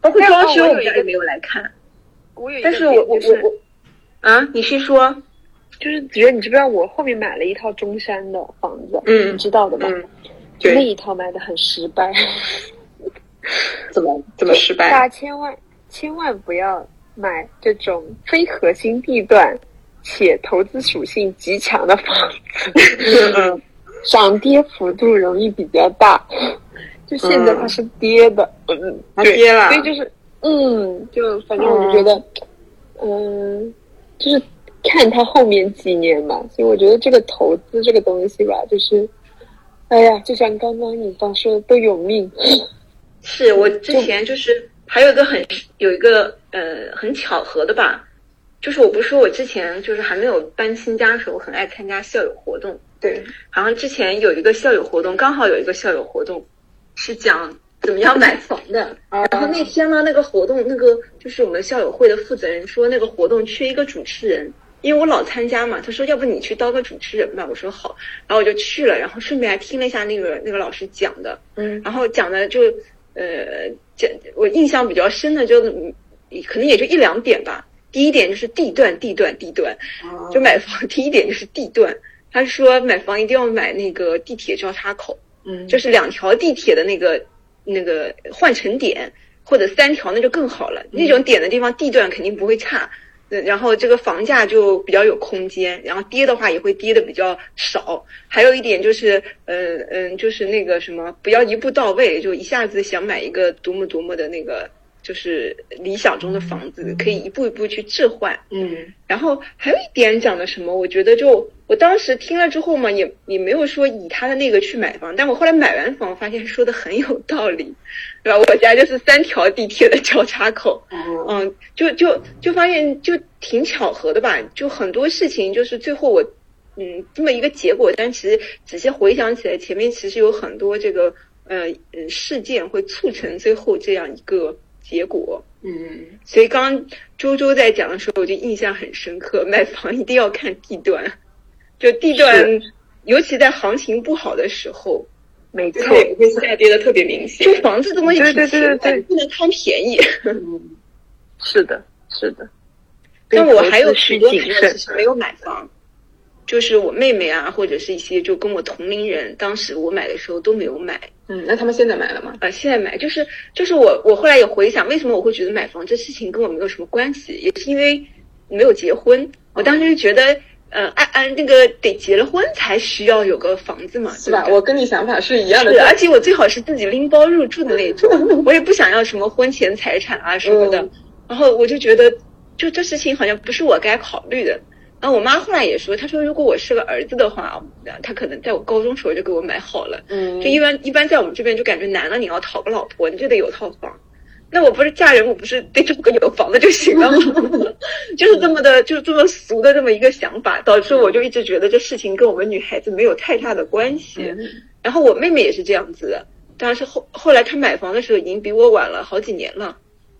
包括装修我们家也没有来看，但是我我我我啊，你是说。就是觉得你知不知道我后面买了一套中山的房子，嗯，你知道的吧？嗯，那一套买的很失败。[LAUGHS] 怎么怎么失败？八千万千万不要买这种非核心地段且投资属性极强的房子，[LAUGHS] 涨跌幅度容易比较大。就现在它是跌的，嗯，它跌了，所以就是嗯，就反正我就觉得，嗯，就是。看它后面几年嘛，所以我觉得这个投资这个东西吧，就是，哎呀，就像刚刚你刚说的，都有命。是我之前就是还有一个很有一个呃很巧合的吧，就是我不是说我之前就是还没有搬新家的时候，很爱参加校友活动。对，好像之前有一个校友活动，刚好有一个校友活动是讲怎么样买房的。[LAUGHS] 然后那天呢，那个活动，那个就是我们校友会的负责人说，那个活动缺一个主持人，因为我老参加嘛。他说，要不你去当个主持人吧。我说好，然后我就去了，然后顺便还听了一下那个那个老师讲的。嗯，然后讲的就呃讲我印象比较深的就可能也就一两点吧。第一点就是地段，地段，地段，就买房。第一点就是地段。他说买房一定要买那个地铁交叉口，嗯，就是两条地铁的那个那个换乘点，或者三条那就更好了。那种点的地方地段肯定不会差，然后这个房价就比较有空间，然后跌的话也会跌的比较少。还有一点就是，嗯嗯，就是那个什么，不要一步到位，就一下子想买一个多么多么的那个。就是理想中的房子，可以一步一步去置换。嗯，然后还有一点讲的什么？我觉得就我当时听了之后嘛，也也没有说以他的那个去买房，但我后来买完房，发现说的很有道理，[LAUGHS] 对吧？我家就是三条地铁的交叉口，嗯，就就就发现就挺巧合的吧？就很多事情就是最后我嗯这么一个结果，但其实仔细回想起来，前面其实有很多这个呃呃事件会促成最后这样一个。结果，嗯，所以刚周周在讲的时候，我就印象很深刻。[LAUGHS] 买房一定要看地段，就地段，尤其在行情不好的时候，没错，会下跌的特别明显。就房子这东西，对对对对，不能贪便宜。嗯，是的，是的。但我还有许多朋友其实没有买房。就是我妹妹啊，或者是一些就跟我同龄人，当时我买的时候都没有买。嗯，那他们现在买了吗？啊，现在买，就是就是我我后来也回想，为什么我会觉得买房这事情跟我没有什么关系，也是因为没有结婚。我当时就觉得，呃，按按那个得结了婚才需要有个房子嘛，是吧？我跟你想法是一样的，是，而且我最好是自己拎包入住的那种，我也不想要什么婚前财产啊什么的。然后我就觉得，就这事情好像不是我该考虑的。然后我妈后来也说，她说如果我是个儿子的话，她可能在我高中时候就给我买好了。嗯，就一般一般在我们这边就感觉男的你要讨个老婆，你就得有套房。那我不是嫁人，我不是得找个有房的就行了吗？[LAUGHS] 就是这么的，就是这么俗的这么一个想法，导致我就一直觉得这事情跟我们女孩子没有太大的关系。然后我妹妹也是这样子的，但是后后来她买房的时候已经比我晚了好几年了，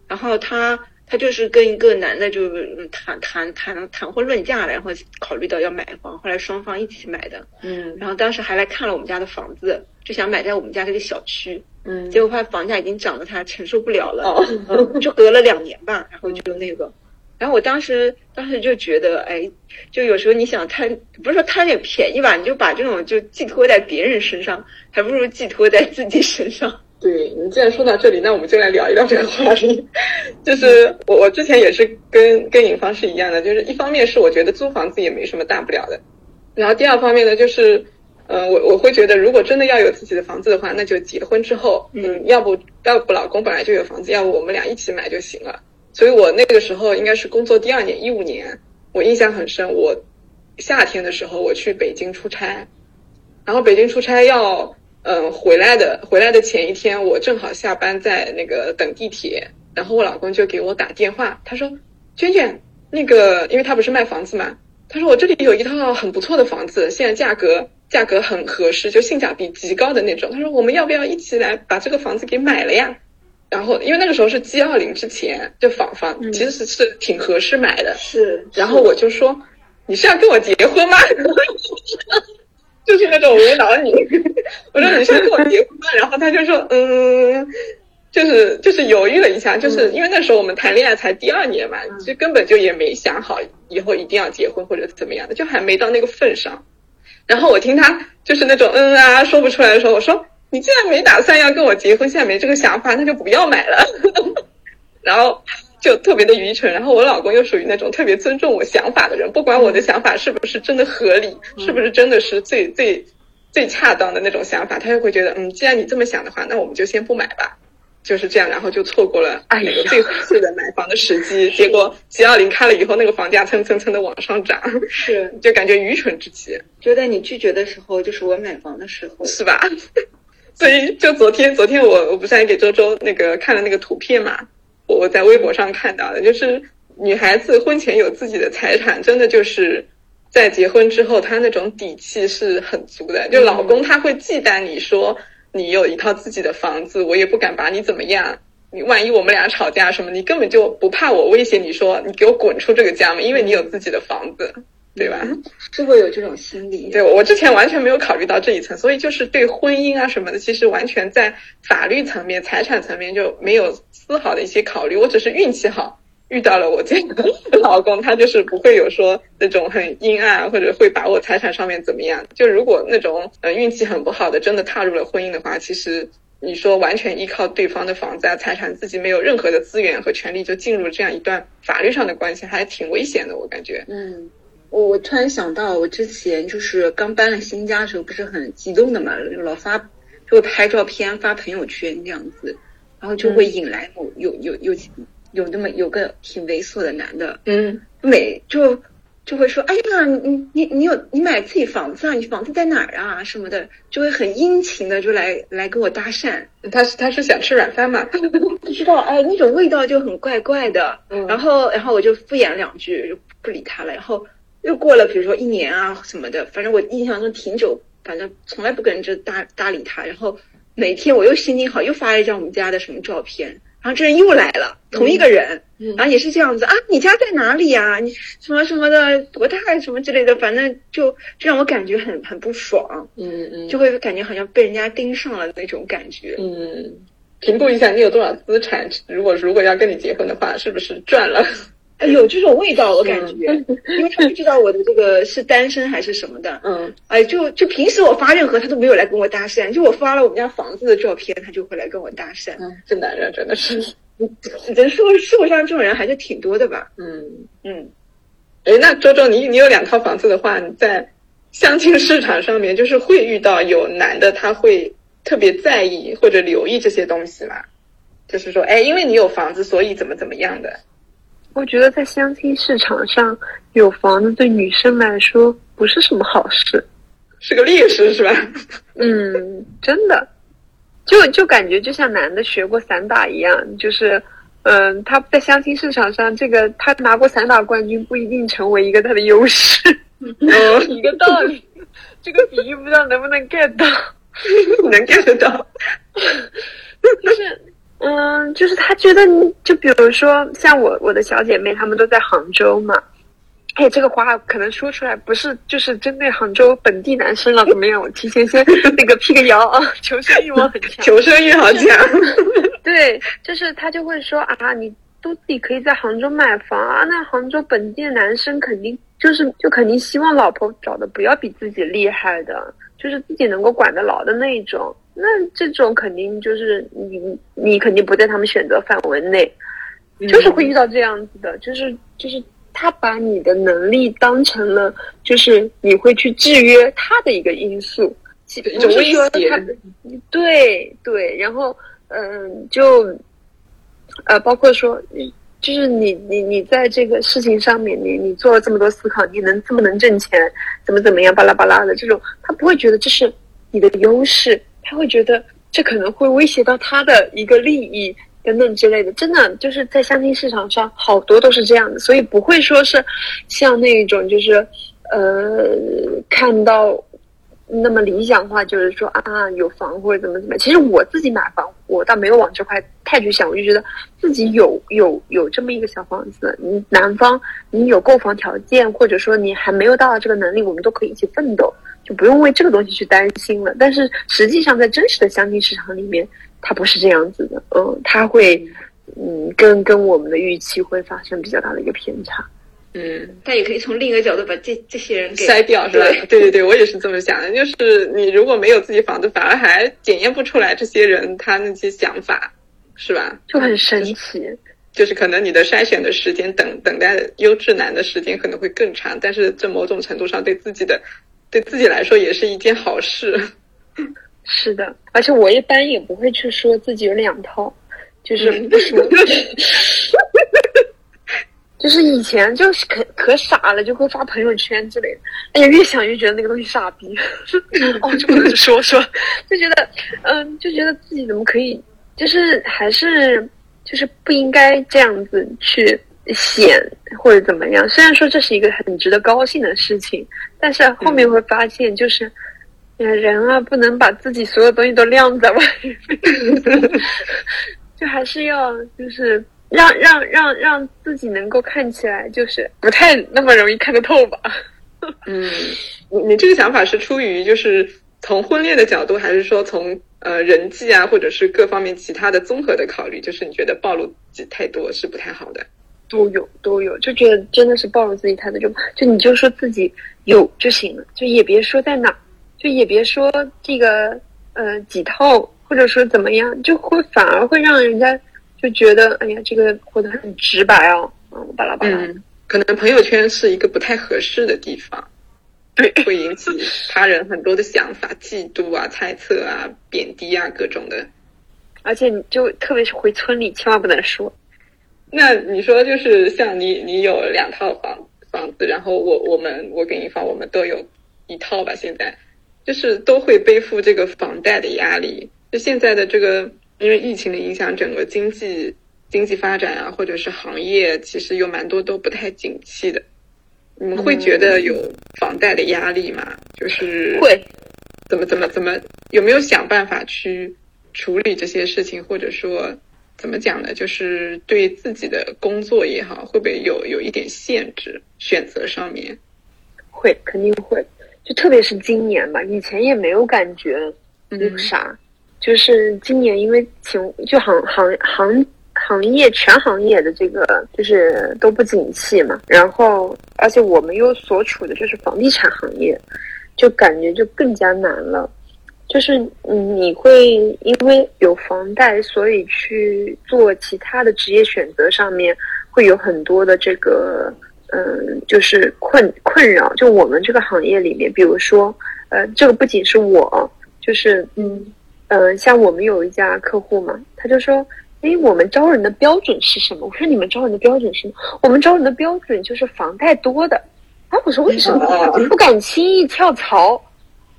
然后她。他就是跟一个男的就谈谈谈谈婚论嫁了，然后考虑到要买房，后来双方一起买的。嗯，然后当时还来看了我们家的房子，就想买在我们家这个小区。嗯，结果发现房价已经涨得他承受不了了。哦，就隔了两年吧，然后就那个，然后我当时当时就觉得，哎，就有时候你想贪，不是说贪点便宜吧，你就把这种就寄托在别人身上，还不如寄托在自己身上。对你既然说到这里，那我们就来聊一聊这个话题。就是我我之前也是跟跟尹芳是一样的，就是一方面是我觉得租房子也没什么大不了的，然后第二方面呢，就是呃我我会觉得如果真的要有自己的房子的话，那就结婚之后，嗯，要不要不老公本来就有房子，要不我们俩一起买就行了。所以我那个时候应该是工作第二年，一五年，我印象很深。我夏天的时候我去北京出差，然后北京出差要。嗯，回来的回来的前一天，我正好下班在那个等地铁，然后我老公就给我打电话，他说：“娟娟，那个，因为他不是卖房子嘛，他说我这里有一套很不错的房子，现在价格价格很合适，就性价比极高的那种。他说我们要不要一起来把这个房子给买了呀？然后因为那个时候是 G 二零之前，就房房其实是是挺合适买的。是，然后我就说，你是要跟我结婚吗？[LAUGHS] 就是那种无脑女，[LAUGHS] 我说你是跟我结婚吗？然后他就说，嗯，就是就是犹豫了一下，就是因为那时候我们谈恋爱才第二年嘛，就根本就也没想好以后一定要结婚或者怎么样的，就还没到那个份上。然后我听他就是那种嗯啊说不出来的时候，我说你既然没打算要跟我结婚，现在没这个想法，那就不要买了。[LAUGHS] 然后。就特别的愚蠢，然后我老公又属于那种特别尊重我想法的人，不管我的想法是不是真的合理，是不是真的是最最最恰当的那种想法，他就会觉得，嗯，既然你这么想的话，那我们就先不买吧，就是这样，然后就错过了那个最合适的买房的时机，[LAUGHS] 结果 G 二零开了以后，那个房价蹭蹭蹭的往上涨，是，[LAUGHS] 就感觉愚蠢至极。就在你拒绝的时候，就是我买房的时候，是吧？[LAUGHS] 所以就昨天，昨天我我不是还给周周那个看了那个图片嘛？我在微博上看到的，就是女孩子婚前有自己的财产，真的就是在结婚之后，她那种底气是很足的。就老公他会忌惮你说，你有一套自己的房子，我也不敢把你怎么样。你万一我们俩吵架什么，你根本就不怕我威胁你说你给我滚出这个家嘛，因为你有自己的房子，对吧？是会有这种心理。对，我之前完全没有考虑到这一层，所以就是对婚姻啊什么的，其实完全在法律层面、财产层面就没有丝毫的一些考虑。我只是运气好，遇到了我这个 [LAUGHS] 老公，他就是不会有说那种很阴暗或者会把我财产上面怎么样。就如果那种呃运气很不好的，真的踏入了婚姻的话，其实。你说完全依靠对方的房子啊财产，自己没有任何的资源和权利，就进入这样一段法律上的关系，还挺危险的。我感觉，嗯，我我突然想到，我之前就是刚搬了新家的时候，不是很激动的嘛，老发就会拍照片发朋友圈这样子，然后就会引来某有有有有那么有个挺猥琐的男的，嗯，每就。就会说，哎呀，你你你有你买自己房子啊？你房子在哪儿啊？什么的，就会很殷勤的就来来跟我搭讪。他是他是想吃软饭嘛？[LAUGHS] 不知道，哎，那种味道就很怪怪的。嗯，然后然后我就敷衍两句，就不理他了。然后又过了，比如说一年啊什么的，反正我印象中挺久，反正从来不跟人就搭搭理他。然后每天我又心情好，又发了一张我们家的什么照片。然后这人又来了，同一个人，然后也是这样子啊，你家在哪里呀？你什么什么的多大什么之类的，反正就就让我感觉很很不爽，嗯嗯，就会感觉好像被人家盯上了那种感觉，嗯，评估一下你有多少资产，如果如果要跟你结婚的话，是不是赚了？有这种味道，我感觉，因为他不知道我的这个是单身还是什么的，嗯，哎，就就平时我发任何他都没有来跟我搭讪，就我发了我们家房子的照片，他就会来跟我搭讪。嗯，这男人真的是，人社会社会上这种人还是挺多的吧？嗯嗯，哎，那周周，你你有两套房子的话，你在相亲市场上面，就是会遇到有男的他会特别在意或者留意这些东西吗？就是说，哎，因为你有房子，所以怎么怎么样的？我觉得在相亲市场上有房子对女生来说不是什么好事，是个劣势，是吧？[LAUGHS] 嗯，真的，就就感觉就像男的学过散打一样，就是，嗯，他在相亲市场上，这个他拿过散打冠军不一定成为一个他的优势，[LAUGHS] 一个道理。这个比喻不知道能不能 get 到？[LAUGHS] 能 get 到，就是。嗯，就是他觉得，就比如说像我我的小姐妹，她们都在杭州嘛。哎，这个话可能说出来不是就是针对杭州本地男生了，怎么样？我提前先 [LAUGHS] 那个辟个谣啊，求生欲望很强，求生欲好强。[LAUGHS] 对，就是他就会说啊，你都自己可以在杭州买房啊，那杭州本地的男生肯定就是就肯定希望老婆找的不要比自己厉害的，就是自己能够管得牢的那一种。那这种肯定就是你，你肯定不在他们选择范围内，就是会遇到这样子的，就是就是他把你的能力当成了就是你会去制约他的一个因素，一种威胁。对对，然后嗯，就呃，包括说你就是你你你在这个事情上面，你你做了这么多思考，你能这么能挣钱，怎么怎么样，巴拉巴拉的这种，他不会觉得这是你的优势。他会觉得这可能会威胁到他的一个利益等等之类的，真的就是在相亲市场上好多都是这样的，所以不会说是像那种就是呃看到那么理想化，就是说啊有房或者怎么怎么。其实我自己买房，我倒没有往这块太去想，我就觉得自己有有有这么一个小房子，你男方你有购房条件，或者说你还没有到这个能力，我们都可以一起奋斗。就不用为这个东西去担心了。但是实际上，在真实的相亲市场里面，它不是这样子的。嗯，它会，嗯，跟跟我们的预期会发生比较大的一个偏差。嗯，但也可以从另一个角度把这这些人给筛掉，是吧？对对对，我也是这么想的。就是你如果没有自己房子，反而还检验不出来这些人他那些想法，是吧？就很神奇。就是可能你的筛选的时间，等等待优质男的时间可能会更长，但是这某种程度上对自己的。对自己来说也是一件好事，是的，而且我一般也不会去说自己有两套，就是不说，[LAUGHS] 就是以前就是可可傻了，就会发朋友圈之类的，哎呀，越想越觉得那个东西傻逼，[LAUGHS] 哦，就不能说说，就觉得，嗯，就觉得自己怎么可以，就是还是就是不应该这样子去。显或者怎么样？虽然说这是一个很值得高兴的事情，但是后面会发现，就是人啊，不能把自己所有东西都晾在外面，[LAUGHS] 就还是要就是让让让让自己能够看起来就是不太那么容易看得透吧。嗯，[LAUGHS] 你你这个想法是出于就是从婚恋的角度，还是说从呃人际啊，或者是各方面其他的综合的考虑？就是你觉得暴露自己太多是不太好的？都有都有，就觉得真的是暴露自己太多，就就你就说自己有就行了，就也别说在哪，就也别说这个呃几套，或者说怎么样，就会反而会让人家就觉得哎呀，这个活得很直白哦，嗯，巴拉巴拉。嗯，可能朋友圈是一个不太合适的地方，对，会引起他人很多的想法、嫉妒啊、猜测啊、贬低啊各种的。而且你就特别是回村里，千万不能说。那你说，就是像你，你有两套房房子，然后我我们我跟你房，我们都有一套吧。现在就是都会背负这个房贷的压力。就现在的这个，因为疫情的影响，整个经济经济发展啊，或者是行业，其实有蛮多都不太景气的。你们会觉得有房贷的压力吗？就是会怎么怎么怎么有没有想办法去处理这些事情，或者说？怎么讲呢？就是对自己的工作也好，会不会有有一点限制？选择上面会，肯定会。就特别是今年吧，以前也没有感觉那个啥。就是今年，因为情就行行行行业全行业的这个就是都不景气嘛。然后，而且我们又所处的就是房地产行业，就感觉就更加难了。就是你会因为有房贷，所以去做其他的职业选择上面会有很多的这个嗯，就是困困扰。就我们这个行业里面，比如说呃，这个不仅是我，就是嗯呃，像我们有一家客户嘛，他就说，哎，我们招人的标准是什么？我说你们招人的标准是什么？我们招人的标准就是房贷多的。啊，我说为什么？不敢轻易跳槽。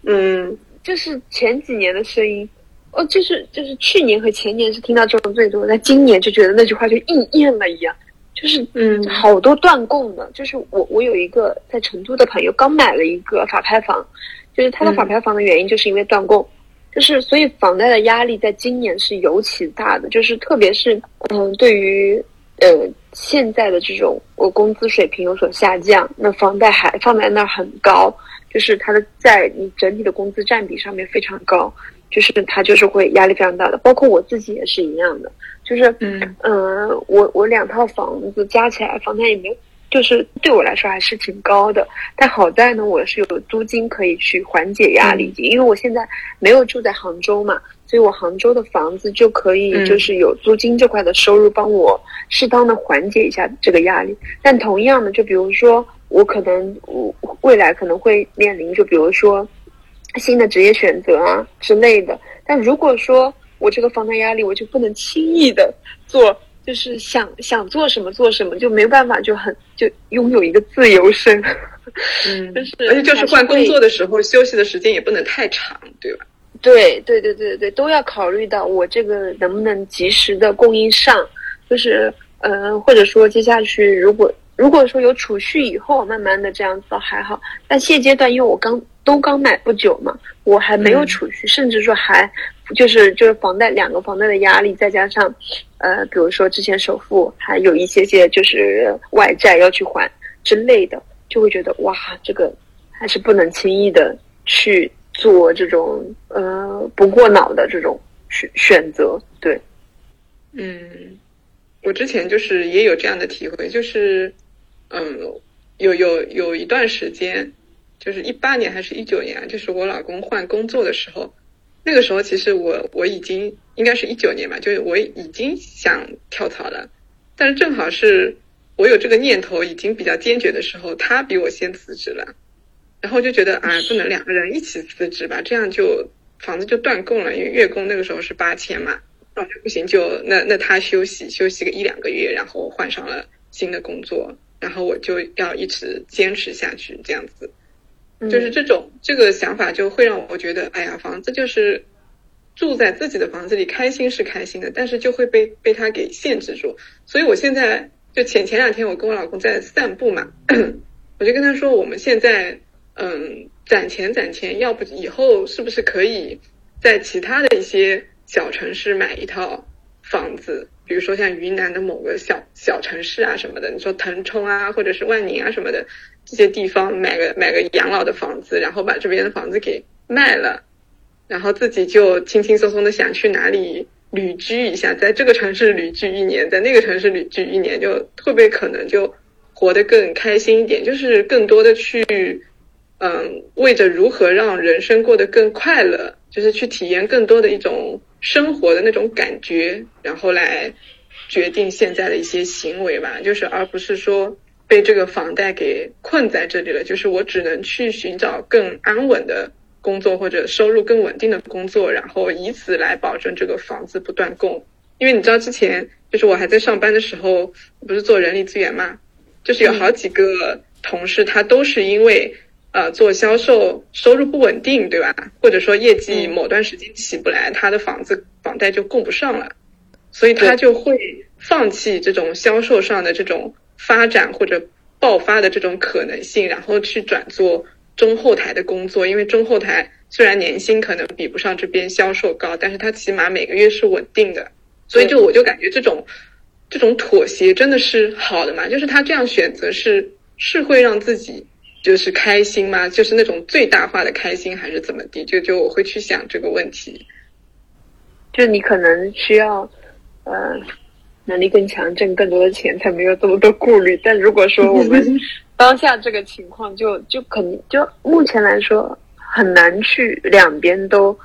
嗯。这是前几年的声音，哦，就是就是去年和前年是听到这种最多，但今年就觉得那句话就应验了一样，就是嗯，好多断供的，就是我我有一个在成都的朋友刚买了一个法拍房，就是他的法拍房的原因就是因为断供，就是所以房贷的压力在今年是尤其大的，就是特别是嗯，对于呃现在的这种我工资水平有所下降，那房贷还放在那儿很高。就是它的在你整体的工资占比上面非常高，就是它就是会压力非常大的，包括我自己也是一样的，就是嗯嗯，我我两套房子加起来房贷也没有，就是对我来说还是挺高的，但好在呢，我是有租金可以去缓解压力，因为我现在没有住在杭州嘛，所以我杭州的房子就可以就是有租金这块的收入帮我适当的缓解一下这个压力，但同样的，就比如说。我可能我未来可能会面临，就比如说新的职业选择啊之类的。但如果说我这个房贷压力，我就不能轻易的做，就是想想做什么做什么，就没办法就很就拥有一个自由身。嗯，[LAUGHS] 就是而且就是换工作的时候，休息的时间也不能太长，对吧？对对对对对，都要考虑到我这个能不能及时的供应上，就是呃，或者说接下去如果。如果说有储蓄以后，慢慢的这样子还好。但现阶段，因为我刚都刚买不久嘛，我还没有储蓄，甚至说还就是就是房贷两个房贷的压力，再加上呃，比如说之前首付还有一些些就是外债要去还之类的，就会觉得哇，这个还是不能轻易的去做这种呃不过脑的这种选选择。对，嗯，我之前就是也有这样的体会，就是。嗯，有有有一段时间，就是一八年还是一九年啊，就是我老公换工作的时候，那个时候其实我我已经应该是一九年吧，就是我已经想跳槽了，但是正好是我有这个念头已经比较坚决的时候，他比我先辞职了，然后就觉得啊，不能两个人一起辞职吧，这样就房子就断供了，因为月供那个时候是八千嘛，那不行，就那那他休息休息个一两个月，然后换上了新的工作。然后我就要一直坚持下去，这样子，就是这种这个想法就会让我觉得，哎呀，房子就是住在自己的房子里，开心是开心的，但是就会被被它给限制住。所以我现在就前前两天我跟我老公在散步嘛，[CLEARS THROAT] 我就跟他说，我们现在嗯，攒钱攒钱，要不以后是不是可以在其他的一些小城市买一套房子？比如说像云南的某个小小城市啊什么的，你说腾冲啊，或者是万宁啊什么的这些地方，买个买个养老的房子，然后把这边的房子给卖了，然后自己就轻轻松松的想去哪里旅居一下，在这个城市旅居一年，在那个城市旅居一年，就会不会可能就活得更开心一点？就是更多的去，嗯，为着如何让人生过得更快乐，就是去体验更多的一种生活的那种感觉，然后来决定现在的一些行为吧，就是而不是说被这个房贷给困在这里了，就是我只能去寻找更安稳的。工作或者收入更稳定的工作，然后以此来保证这个房子不断供。因为你知道之前就是我还在上班的时候，不是做人力资源嘛，就是有好几个同事他都是因为呃做销售收入不稳定，对吧？或者说业绩某段时间起不来，他的房子房贷就供不上了，所以他就会放弃这种销售上的这种发展或者爆发的这种可能性，然后去转做。中后台的工作，因为中后台虽然年薪可能比不上这边销售高，但是他起码每个月是稳定的，所以就我就感觉这种这种妥协真的是好的嘛？就是他这样选择是是会让自己就是开心吗？就是那种最大化的开心还是怎么地？就就我会去想这个问题。就你可能需要呃能力更强，挣更多的钱，才没有这么多顾虑。但如果说我们 [LAUGHS] 当下这个情况就就肯定就目前来说很难去两边都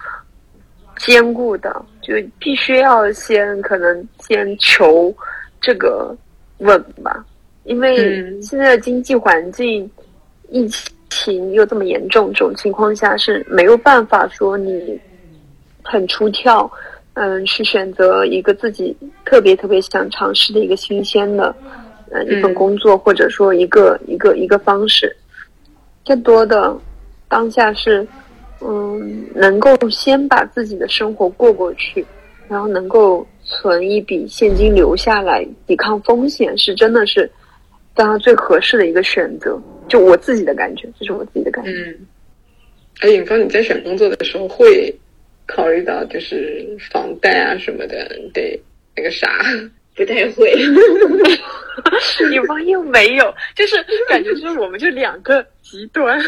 兼顾的，就必须要先可能先求这个稳吧，因为现在的经济环境疫情又这么严重，这种情况下是没有办法说你很出跳，嗯，去选择一个自己特别特别想尝试的一个新鲜的。呃，一份工作或者说一个一个一个方式，更多的当下是，嗯，能够先把自己的生活过过去，然后能够存一笔现金留下来抵抗风险，是真的是当下最合适的一个选择。就我自己的感觉，这是我自己的感觉。嗯，哎，尹芳，你在选工作的时候会考虑到就是房贷啊什么的，得那个啥？不太会。[LAUGHS] 尹芳又没有，就是感觉就是我们就两个极端，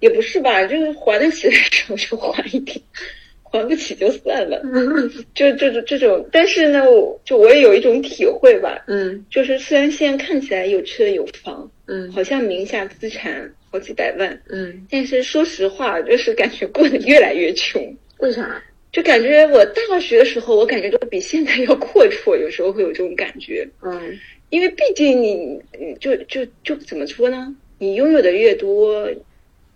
也不是吧？就是还得起的时候就还一点，[LAUGHS] 还不起就算了。[LAUGHS] 就这种这种，但是呢，我就我也有一种体会吧。嗯，就是虽然现在看起来有车有房，嗯，好像名下资产好几百万，嗯，但是说实话，就是感觉过得越来越穷。为啥？就感觉我大学的时候，我感觉都比现在要阔绰，有时候会有这种感觉。嗯，因为毕竟你，就就就怎么说呢？你拥有的越多，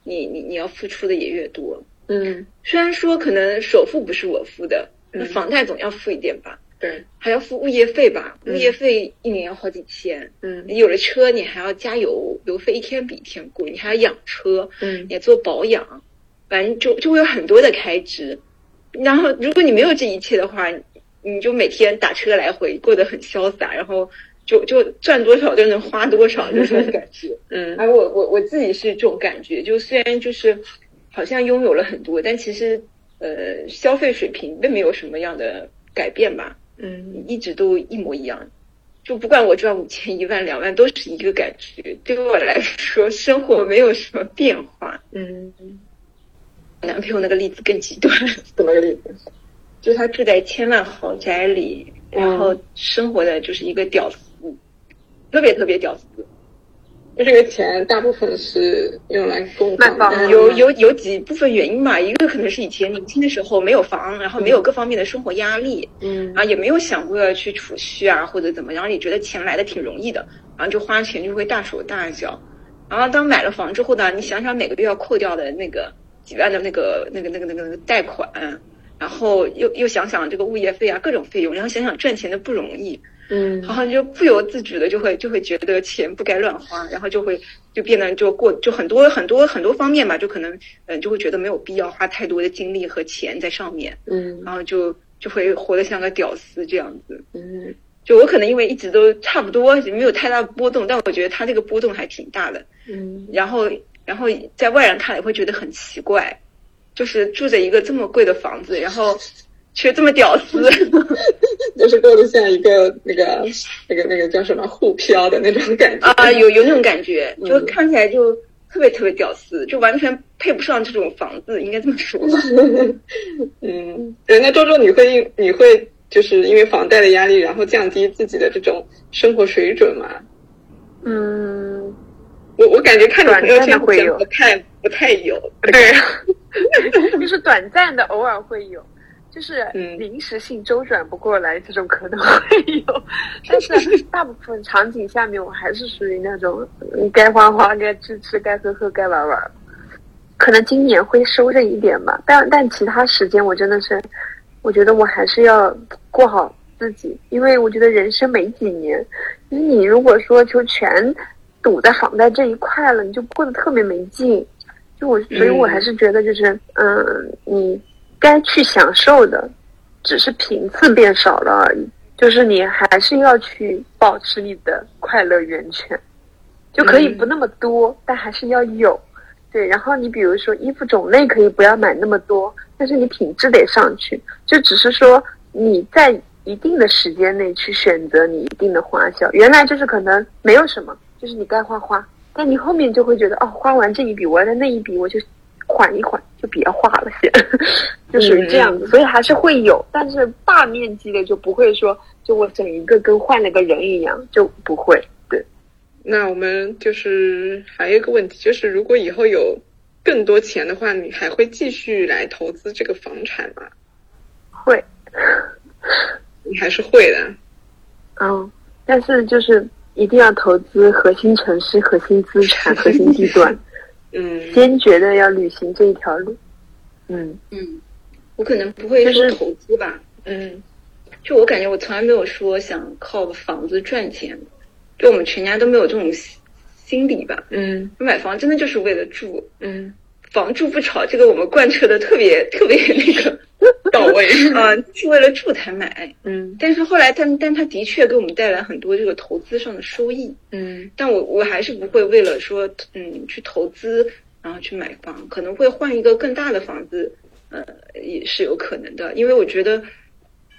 你你你要付出的也越多。嗯，虽然说可能首付不是我付的，房贷总要付一点吧。对，还要付物业费吧？物业费一年要好几千。嗯，你有了车，你还要加油，油费一天比一天贵，你还要养车。嗯，也做保养，反正就就会有很多的开支。然后，如果你没有这一切的话，你就每天打车来回，过得很潇洒，然后就就赚多少就能花多少，这种感觉。[LAUGHS] 嗯，而我我我自己是这种感觉，就虽然就是好像拥有了很多，但其实呃消费水平并没有什么样的改变吧。嗯，一直都一模一样，就不管我赚五千、一万、两万，都是一个感觉。对我来说，生活没有什么变化。嗯。男朋友那个例子更极端，怎么个例子？就是他住在千万豪宅里，然后生活的就是一个屌丝，特别特别屌丝。就这个钱大部分是用来供房，有有有几部分原因吧？一个可能是以前年轻的时候没有房，然后没有各方面的生活压力，嗯，然后也没有想过要去储蓄啊或者怎么，然后也觉得钱来的挺容易的，然后就花钱就会大手大脚。然后当买了房之后呢，你想想每个月要扣掉的那个。几万的那个、那个、那个、那个、那个贷款，然后又又想想这个物业费啊，各种费用，然后想想赚钱的不容易，嗯，然后就不由自主的就会就会觉得钱不该乱花，然后就会就变得就过就很多很多很多方面吧，就可能嗯就会觉得没有必要花太多的精力和钱在上面，嗯，然后就就会活得像个屌丝这样子，嗯，就我可能因为一直都差不多，没有太大波动，但我觉得他这个波动还挺大的，嗯，然后。然后在外人看来会觉得很奇怪，就是住着一个这么贵的房子，然后却这么屌丝，[LAUGHS] 就是过得像一个那个那个那个叫什么沪漂的那种感觉啊，有有那种感觉，嗯就看起来就特别特别屌丝，就完全配不上这种房子，应该这么说吧。[LAUGHS] 嗯，人家周周你会你会就是因为房贷的压力，然后降低自己的这种生活水准吗？嗯，我我感觉看你朋友圈会有不太不太有，对，[LAUGHS] 就是短暂的偶尔会有，就是嗯临时性周转不过来这种可能会有，[LAUGHS] 但是大部分场景下面我还是属于那种嗯该花花、该吃吃、该喝喝、该玩玩。可能今年会收着一点吧，但但其他时间我真的是，我觉得我还是要过好自己，因为我觉得人生没几年，你如果说就全堵在房贷这一块了，你就过得特别没劲。就我，所以我还是觉得就是，嗯，你该去享受的，只是频次变少了而已。就是你还是要去保持你的快乐源泉，就可以不那么多，但还是要有。对，然后你比如说衣服种类可以不要买那么多，但是你品质得上去。就只是说你在一定的时间内去选择你一定的花销。原来就是可能没有什么，就是你该花花，但你后面就会觉得哦，花完这一笔，我的那一笔我就缓一缓，就别画了先，[LAUGHS] 就属于这样子。所以还是会有，但是大面积的就不会说，就我整一个跟换了个人一样，就不会。对，那我们就是还有一个问题，就是如果以后有更多钱的话，你还会继续来投资这个房产吗？会。你还是会的。嗯，但是就是一定要投资核心城市、核心资产、核心地段，[LAUGHS] 嗯。坚决的要履行这一条路。嗯，嗯，我可能不会说投资吧，嗯。就我感觉我从来没有说想靠房子赚钱，就我们全家都没有这种心心理吧。嗯。买房真的就是为了住，嗯。房住不炒，这个我们贯彻的特别特别那个到位嗯、[LAUGHS] 是为了住才买。嗯但是后来，但但他的确给我们带来很多这个投资上的收益。嗯但我我还是不会为了说嗯去投资，然后去买房，可能会换一个更大的房子，呃也是有可能的，因为我觉得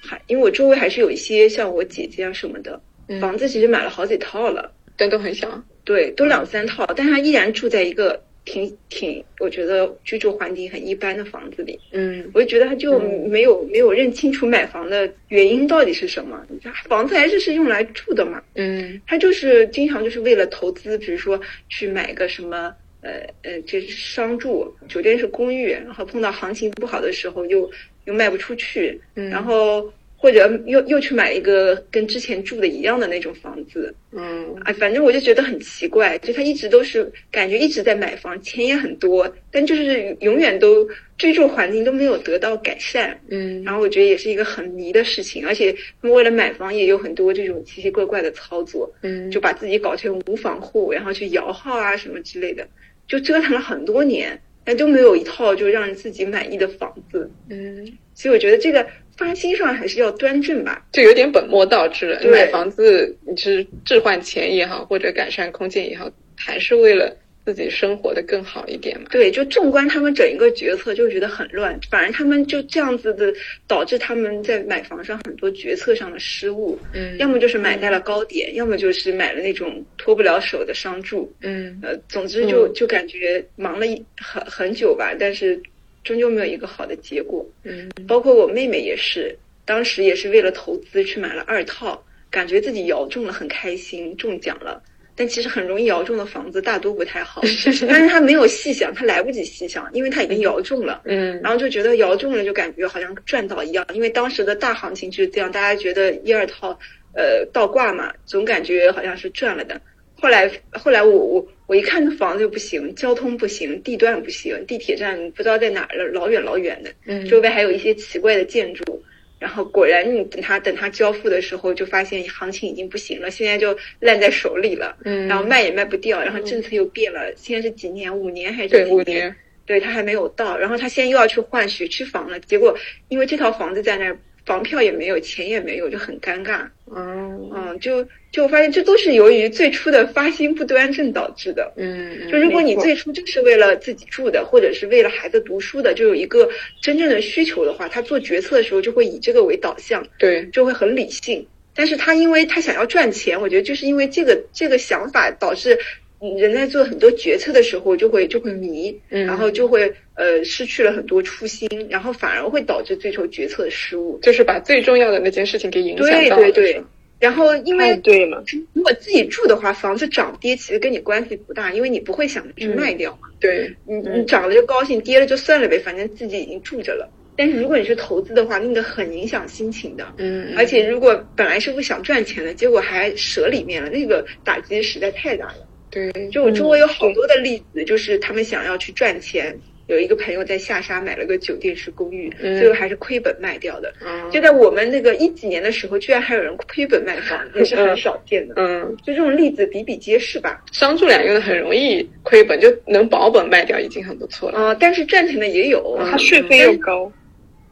还因为我周围还是有一些像我姐姐啊什么的，嗯房子其实买了好几套了，但都很小。对，都两三套，但他依然住在一个挺挺我觉得居住环境很一般的房子里，嗯。我就觉得他就没有、没有认清楚买房的原因到底是什么，房子还是是用来住的嘛。嗯。他就是经常就是为了投资，比如说去买个什么呃呃，这是商住，酒店是公寓，然后碰到行情不好的时候又又卖不出去，嗯。然后或者又又去买一个跟之前住的一样的那种房子，嗯。啊，反正我就觉得很奇怪，就他一直都是感觉一直在买房，钱也很多，但就是永远都居住环境都没有得到改善。嗯。然后我觉得也是一个很迷的事情，而且他们为了买房也有很多这种奇奇怪怪的操作，嗯。就把自己搞成无房户，然后去摇号啊什么之类的，就折腾了很多年，但都没有一套就让自己满意的房子。嗯，所以我觉得这个发心上还是要端正吧。就有点本末倒置了。买房子，你是置换钱也好，或者改善空间也好，还是为了自己生活的更好一点嘛？对，就纵观他们整一个决策，就觉得很乱。反而他们就这样子的，导致他们在买房上很多决策上的失误。嗯要么就是买在了高点，要么就是买了那种脱不了手的商住。嗯呃，总之就嗯就感觉忙了一很很久吧，但是终究没有一个好的结果。嗯包括我妹妹也是，当时也是为了投资去买了二套，感觉自己摇中了，很开心，中奖了。但其实很容易摇中的房子大多不太好，[LAUGHS] 但是他没有细想，他来不及细想，因为他已经摇中了。嗯然后就觉得摇中了，就感觉好像赚到一样，因为当时的大行情就是这样，大家觉得一二套呃倒挂嘛，总感觉好像是赚了的。后来后来我我我一看这房子就不行，交通不行，地段不行，地铁站不知道在哪儿了，老远老远的，嗯周围还有一些奇怪的建筑。然后果然，你等他等他交付的时候，就发现行情已经不行了，现在就烂在手里了。嗯然后卖也卖不掉，然后政策又变了，现在是几年？五年还是对五年，对他还没有到，然后他现在又要去换学区房了，结果因为这套房子在那儿房票也没有，钱也没有，就很尴尬。嗯嗯，就就我发现这都是由于最初的发心不端正导致的。嗯，就如果你最初就是为了自己住的，或者是为了孩子读书的，就有一个真正的需求的话，他做决策的时候就会以这个为导向，对，就会很理性。但是他因为他想要赚钱，我觉得就是因为这个这个想法导致嗯人在做很多决策的时候就会就会迷，嗯然后就会呃失去了很多初心，然后反而会导致最后决策的失误。就是把最重要的那件事情给影响对到了。对对，然后因为对了，如果自己住的话，房子涨跌其实跟你关系不大，因为你不会想着去卖掉嘛。对，你嗯你涨了就高兴，跌了就算了呗，反正自己已经住着了。但是如果你是投资的话，那个很影响心情的。嗯，而且如果本来是不想赚钱的，结果还折里面了，那个打击实在太大了。对，就我周围有好多的例子，就是他们想要去赚钱，有一个朋友在下沙买了个酒店式公寓，嗯最后还是亏本卖掉的。嗯就在我们那个一几年的时候，居然还有人亏本卖房，也是很少见的。嗯，就这种例子比比皆是吧？商住两用的很容易亏本，就能保本卖掉已经很不错了。呃，但是赚钱的也有，嗯它税费又高，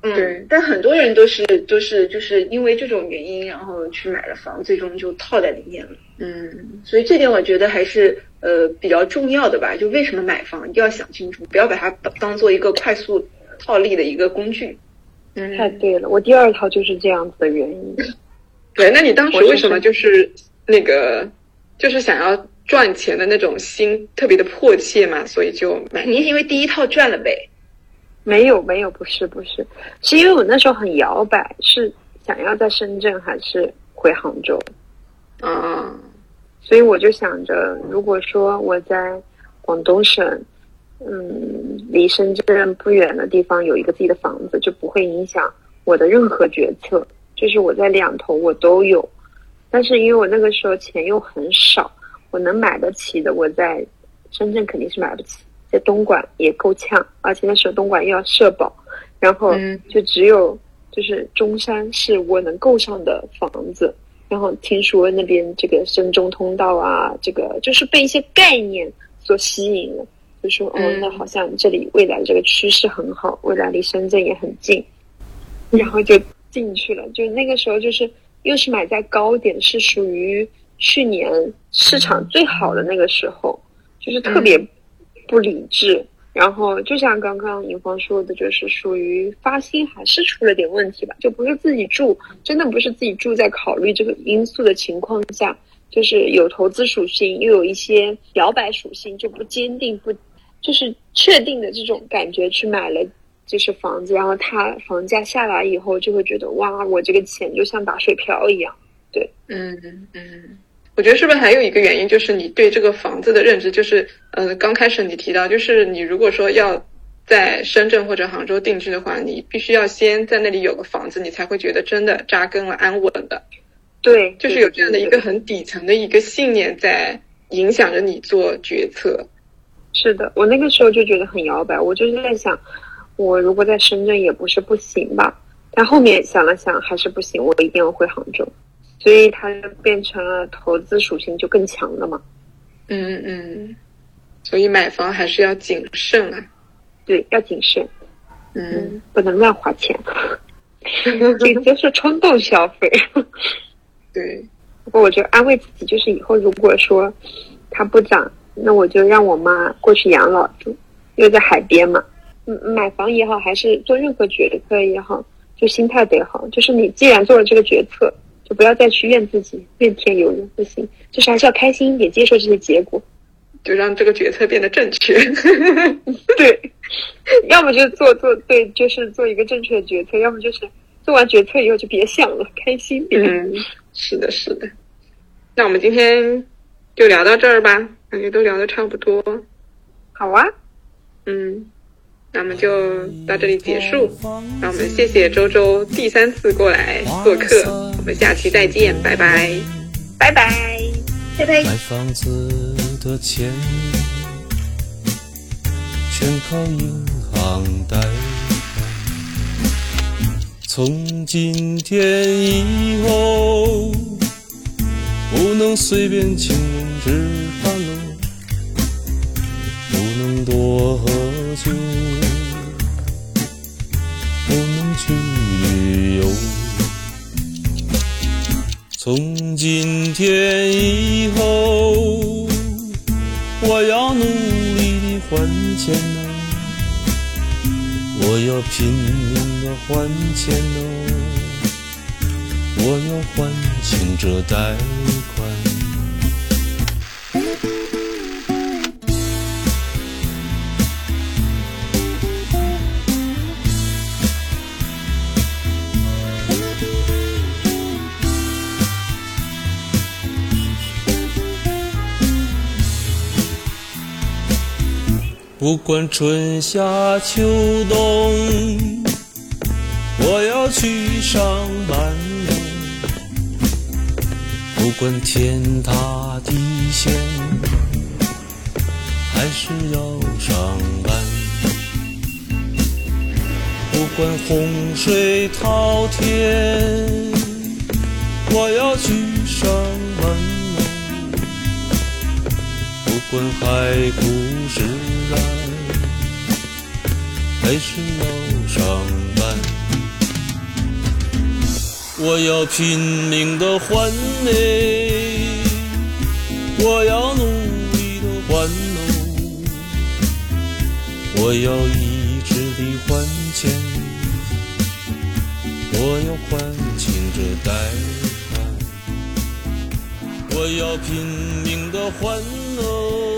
嗯，对但很多人都是都是就是因为这种原因，然后去买了房，最终就套在里面了。嗯，所以这点我觉得还是呃比较重要的吧。就为什么买房一定要想清楚，不要把它当当做一个快速套利的一个工具。嗯，太对了。我第二套就是这样子的原因。[LAUGHS] 对。那你当时为什么就是那个就是想要赚钱的那种心特别的迫切嘛？所以就买肯定是因为第一套赚了呗。没有没有，不是不是，是因为我那时候很摇摆，是想要在深圳还是回杭州，嗯，所以我就想着，如果说我在广东省，嗯，离深圳不远的地方有一个自己的房子，就不会影响我的任何决策。就是我在两头我都有，但是因为我那个时候钱又很少，我能买得起的，我在深圳肯定是买不起，在东莞也够呛，而且那时候东莞又要社保，然后嗯就只有就是中山是我能够上的房子。然后听说那边这个深中通道啊，这个就是被一些概念所吸引了，就说哦，嗯那好像这里未来这个趋势很好，未来离深圳也很近，然后就进去了。就那个时候就是又是买在高点，是属于去年市场最好的那个时候，就是特别不理智。然后就像刚刚尹芳说的，就是属于发心还是出了点问题吧，就不是自己住，真的不是自己住，在考虑这个因素的情况下，就是有投资属性，又有一些摇摆属性，就不坚定不，就是确定的这种感觉去买了。就是房子，然后它房价下来以后，就会觉得哇，我这个钱就像打水漂一样。对嗯嗯，我觉得是不是还有一个原因，就是你对这个房子的认知，就是呃，刚开始你提到，就是你如果说要在深圳或者杭州定居的话，你必须要先在那里有个房子，你才会觉得真的扎根了、安稳的。对，就是有这样的一个很底层的一个信念在影响着你做决策。是的，我那个时候就觉得很摇摆，我就是在想，我如果在深圳也不是不行吧，但后面想了想还是不行，我一定要回杭州，所以它就变成了投资属性就更强了嘛。嗯嗯，所以买房还是要谨慎啊。对，要谨慎，嗯嗯，不能乱花钱，这个就是冲动消费。[LAUGHS] 对，不过我就安慰自己，就是以后如果说它不涨，那我就让我妈过去养老住，又在海边嘛。嗯，买房也好，还是做任何决策也好，就心态得好。就是你既然做了这个决策，就不要再去怨自己，怨天尤人，不行。就是还是要开心一点，接受这些结果。就让这个决策变得正确。[LAUGHS] 对，要么就做做对，就是做一个正确的决策；要么就是做完决策以后就别想了，开心点。嗯，是的，是的。那我们今天就聊到这儿吧，感觉都聊得差不多。好啊，嗯，那么就到这里结束。那我们谢谢周周第三次过来做客，我们下期再见，拜拜。拜拜。拜拜。买房子的钱全靠银行贷款，从今天以后不能随便请人吃饭喽，不能多喝酒，从今天以后，我要努力的还钱呐，我要拼命的还钱呐，我要还清这贷不管春夏秋冬，我要去上班不管天塌地陷，还是要上班。不管洪水滔天，我要去上班不管海枯石，还是要上班。我要拼命的还嘞，我要努力的还喽，我要一直的还钱，我要还清这贷款，我要拼命的还喽。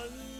one